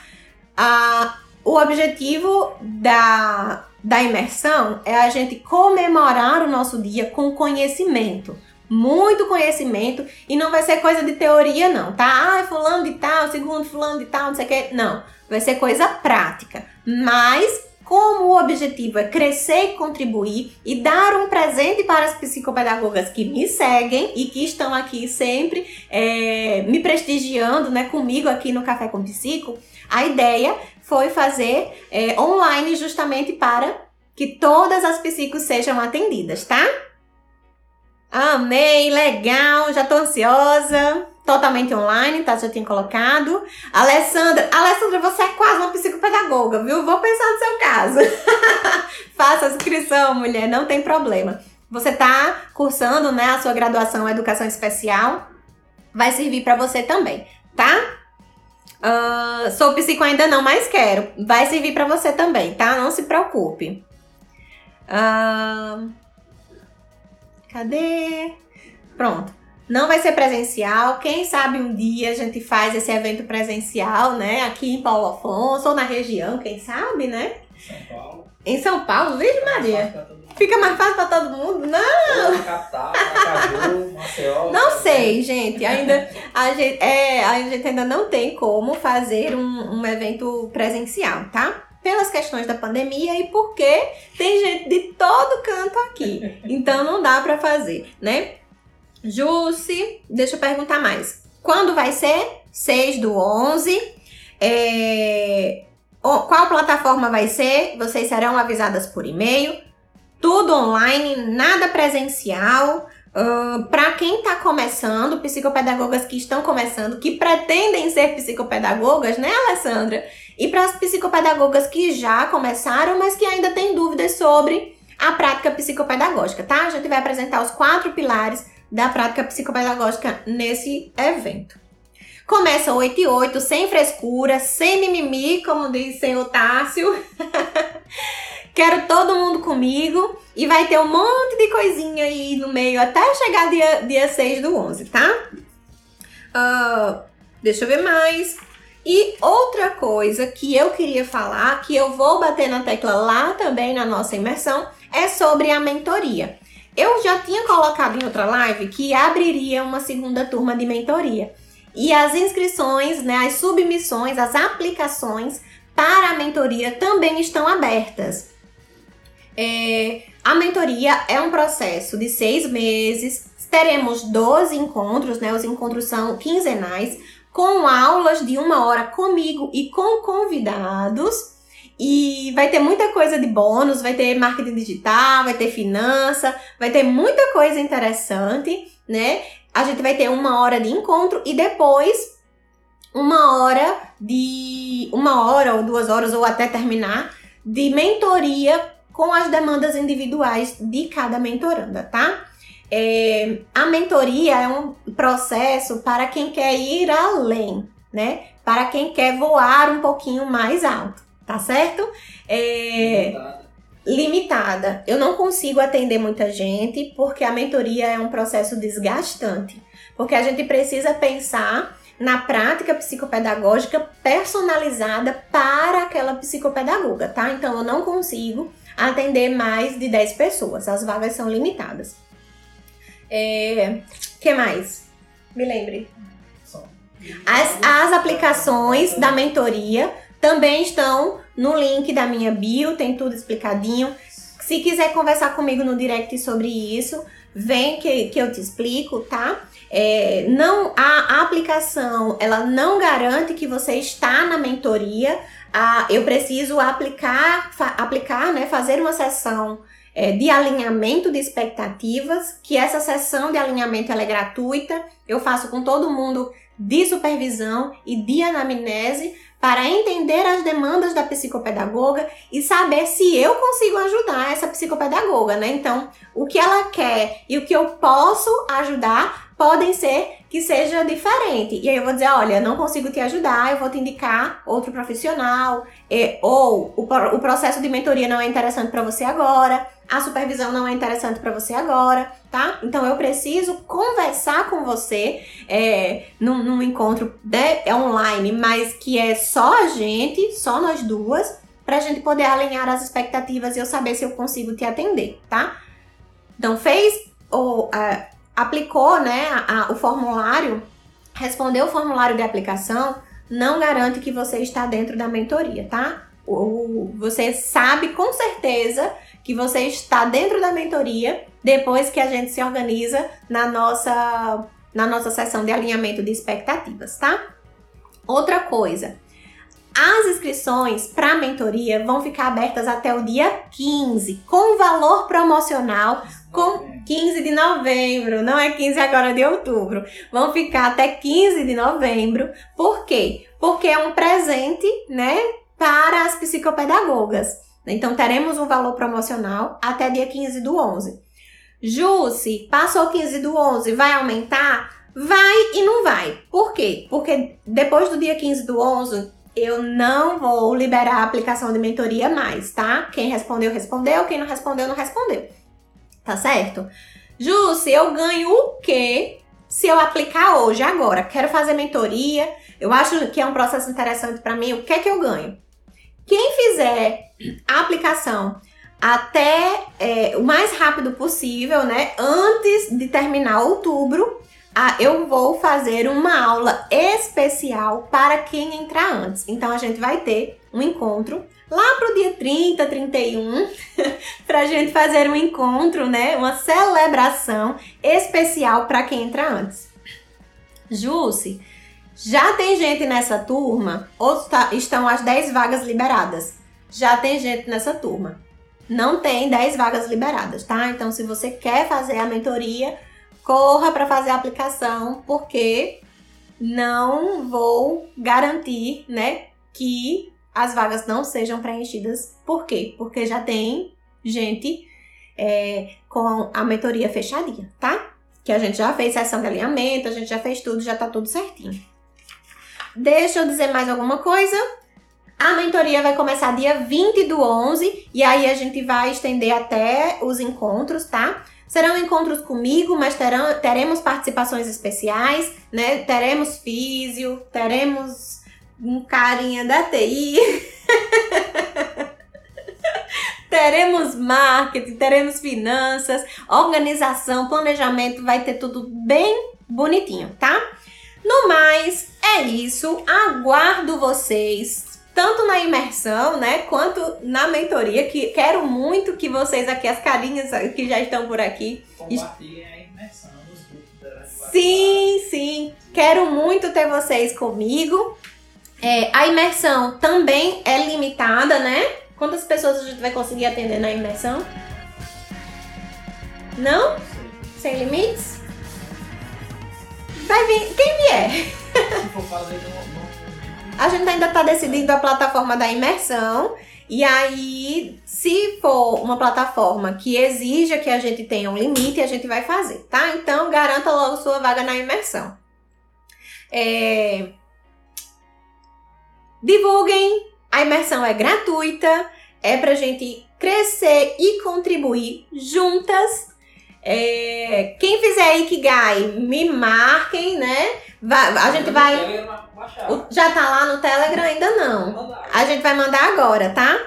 Uh, o objetivo da, da imersão é a gente comemorar o nosso dia com conhecimento. Muito conhecimento e não vai ser coisa de teoria, não, tá? Ah, fulano de tal, segundo fulano de tal, não sei o que. Não, vai ser coisa prática. Mas como o objetivo é crescer e contribuir e dar um presente para as psicopedagogas que me seguem e que estão aqui sempre é, me prestigiando, né, comigo aqui no Café com Psico, a ideia foi fazer é, online justamente para que todas as psicos sejam atendidas, tá? Amei, legal, já tô ansiosa. Totalmente online, tá? Já tinha colocado. Alessandra, Alessandra, você é quase uma psicopedagoga, viu? Vou pensar no seu caso. *laughs* Faça a inscrição, mulher, não tem problema. Você tá cursando, né, a sua graduação em educação especial, vai servir para você também, tá? Uh, sou psico ainda não, mas quero. Vai servir para você também, tá? Não se preocupe. Uh, cadê? Pronto. Não vai ser presencial. Quem sabe um dia a gente faz esse evento presencial, né? Aqui em Paulo Afonso ou na região, quem sabe, né? São Paulo. Em São Paulo, Virgem Maria. Fica mais fácil para todo mundo? Não! Caju, Maceió. Não sei, gente. Ainda a gente, é, a gente ainda não tem como fazer um, um evento presencial, tá? Pelas questões da pandemia e porque tem gente de todo canto aqui. Então não dá para fazer, né? Jusce, deixa eu perguntar mais. Quando vai ser? 6 do 11. É... Qual plataforma vai ser? Vocês serão avisadas por e-mail tudo online, nada presencial. Uh, para quem está começando, psicopedagogas que estão começando, que pretendem ser psicopedagogas, né, Alessandra? E para as psicopedagogas que já começaram, mas que ainda têm dúvidas sobre a prática psicopedagógica, tá? A gente vai apresentar os quatro pilares da prática psicopedagógica nesse evento. Começa 8 e 8, sem frescura, sem mimimi, como diz o Tássio. *laughs* Quero todo mundo comigo. E vai ter um monte de coisinha aí no meio até chegar dia, dia 6 do 11, tá? Uh, deixa eu ver mais. E outra coisa que eu queria falar, que eu vou bater na tecla lá também na nossa imersão, é sobre a mentoria. Eu já tinha colocado em outra live que abriria uma segunda turma de mentoria. E as inscrições, né, as submissões, as aplicações para a mentoria também estão abertas. É, a mentoria é um processo de seis meses. Teremos 12 encontros, né? Os encontros são quinzenais, com aulas de uma hora comigo e com convidados. E vai ter muita coisa de bônus, vai ter marketing digital, vai ter finança, vai ter muita coisa interessante, né? A gente vai ter uma hora de encontro e depois uma hora de. uma hora ou duas horas, ou até terminar, de mentoria com as demandas individuais de cada mentoranda, tá? É, a mentoria é um processo para quem quer ir além, né? Para quem quer voar um pouquinho mais alto, tá certo? É, limitada. limitada. Eu não consigo atender muita gente porque a mentoria é um processo desgastante. Porque a gente precisa pensar na prática psicopedagógica personalizada para aquela psicopedagoga, tá? Então eu não consigo atender mais de 10 pessoas, as vagas são limitadas. É, que mais? Me lembre. As, as aplicações da mentoria também estão no link da minha bio, tem tudo explicadinho. Se quiser conversar comigo no direct sobre isso, vem que, que eu te explico, tá? É, não a, a, aplicação ela não garante que você está na mentoria. A, eu preciso aplicar, aplicar, né, fazer uma sessão é, de alinhamento de expectativas, que essa sessão de alinhamento é gratuita. Eu faço com todo mundo de supervisão e de anamnese para entender as demandas da psicopedagoga e saber se eu consigo ajudar essa psicopedagoga, né? Então, o que ela quer e o que eu posso ajudar podem ser que seja diferente. E aí eu vou dizer, olha, não consigo te ajudar, eu vou te indicar outro profissional, e, ou o, o processo de mentoria não é interessante para você agora, a supervisão não é interessante para você agora, tá? Então eu preciso conversar com você é, num, num encontro de, é online, mas que é só a gente, só nós duas, pra gente poder alinhar as expectativas e eu saber se eu consigo te atender, tá? Então fez ou uh, aplicou, né, a, a, o formulário, respondeu o formulário de aplicação, não garante que você está dentro da mentoria, tá? O, você sabe com certeza que você está dentro da mentoria depois que a gente se organiza na nossa, na nossa sessão de alinhamento de expectativas, tá? Outra coisa, as inscrições para a mentoria vão ficar abertas até o dia 15, com valor promocional com 15 de novembro, não é 15 agora de outubro. Vão ficar até 15 de novembro. Por quê? Porque é um presente, né, para as psicopedagogas. Então teremos um valor promocional até dia 15 do 11. Jusce, passou 15 do 11, vai aumentar? Vai e não vai. Por quê? Porque depois do dia 15 do 11, eu não vou liberar a aplicação de mentoria mais, tá? Quem respondeu, respondeu. Quem não respondeu, não respondeu. Tá certo? Jusce, eu ganho o quê se eu aplicar hoje, agora? Quero fazer mentoria. Eu acho que é um processo interessante para mim. O que é que eu ganho? Quem fizer a aplicação até é, o mais rápido possível, né? Antes de terminar outubro, ah, eu vou fazer uma aula especial para quem entrar antes. Então a gente vai ter um encontro lá pro dia 30, 31, *laughs* pra gente fazer um encontro, né? Uma celebração especial para quem entra antes. Jusce, já tem gente nessa turma ou tá, estão as 10 vagas liberadas? Já tem gente nessa turma. Não tem 10 vagas liberadas, tá? Então, se você quer fazer a mentoria, corra para fazer a aplicação, porque não vou garantir, né, que as vagas não sejam preenchidas. Por quê? Porque já tem gente é, com a mentoria fechadinha, tá? Que a gente já fez sessão de alinhamento, a gente já fez tudo, já tá tudo certinho. Deixa eu dizer mais alguma coisa. A mentoria vai começar dia 20 do 11 e aí a gente vai estender até os encontros, tá? Serão encontros comigo, mas terão, teremos participações especiais, né? Teremos físio, teremos um carinha da TI. *laughs* teremos marketing, teremos finanças, organização, planejamento, vai ter tudo bem bonitinho, tá? No mais, é isso. Aguardo vocês tanto na imersão, né, quanto na mentoria, que quero muito que vocês aqui, as carinhas que já estão por aqui. Compartilhem a imersão nos grupos da Sim, sim. Quero muito ter vocês comigo. É, a imersão também é limitada, né? Quantas pessoas a gente vai conseguir atender na imersão? Não? Sem limites? Vai vir. Quem vier? Se for fazer no- A gente ainda tá decidindo a plataforma da imersão. E aí, se for uma plataforma que exija que a gente tenha um limite, a gente vai fazer, tá? Então, garanta logo sua vaga na imersão. É, Divulguem, a imersão é gratuita, é pra gente crescer e contribuir juntas. É, Quem fizer Ikigai, me marquem, né? Va- a gente vai. Já tá lá no Telegram? Ainda não. A gente vai mandar agora, tá?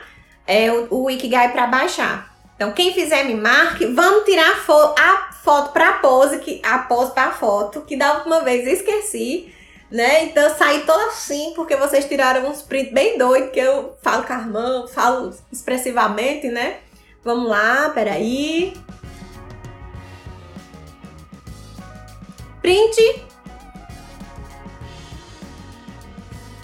É o, o Ikigai pra baixar. Então, quem fizer me marque, vamos tirar a, fo- a foto pra pose, que, a pose pra foto, que da última vez eu esqueci, né? Então, saí toda assim, porque vocês tiraram uns prints bem doidos, que eu falo com a mão, falo expressivamente, né? Vamos lá, peraí. Print.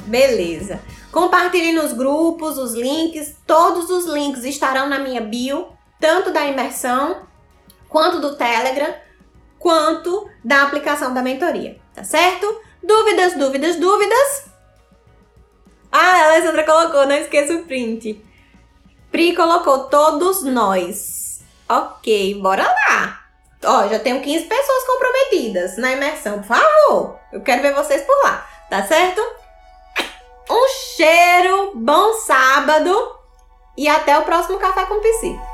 Beleza. Compartilhe nos grupos os links. Todos os links estarão na minha bio, tanto da imersão, quanto do Telegram, quanto da aplicação da mentoria. Tá certo? Dúvidas, dúvidas, dúvidas? Ah, a Alessandra colocou, não esqueça o print. Pri colocou todos nós. Ok, bora lá. Ó, já tenho 15 pessoas comprometidas na imersão, por favor. Eu quero ver vocês por lá, tá certo? Um cheiro, bom sábado e até o próximo Café com Psi.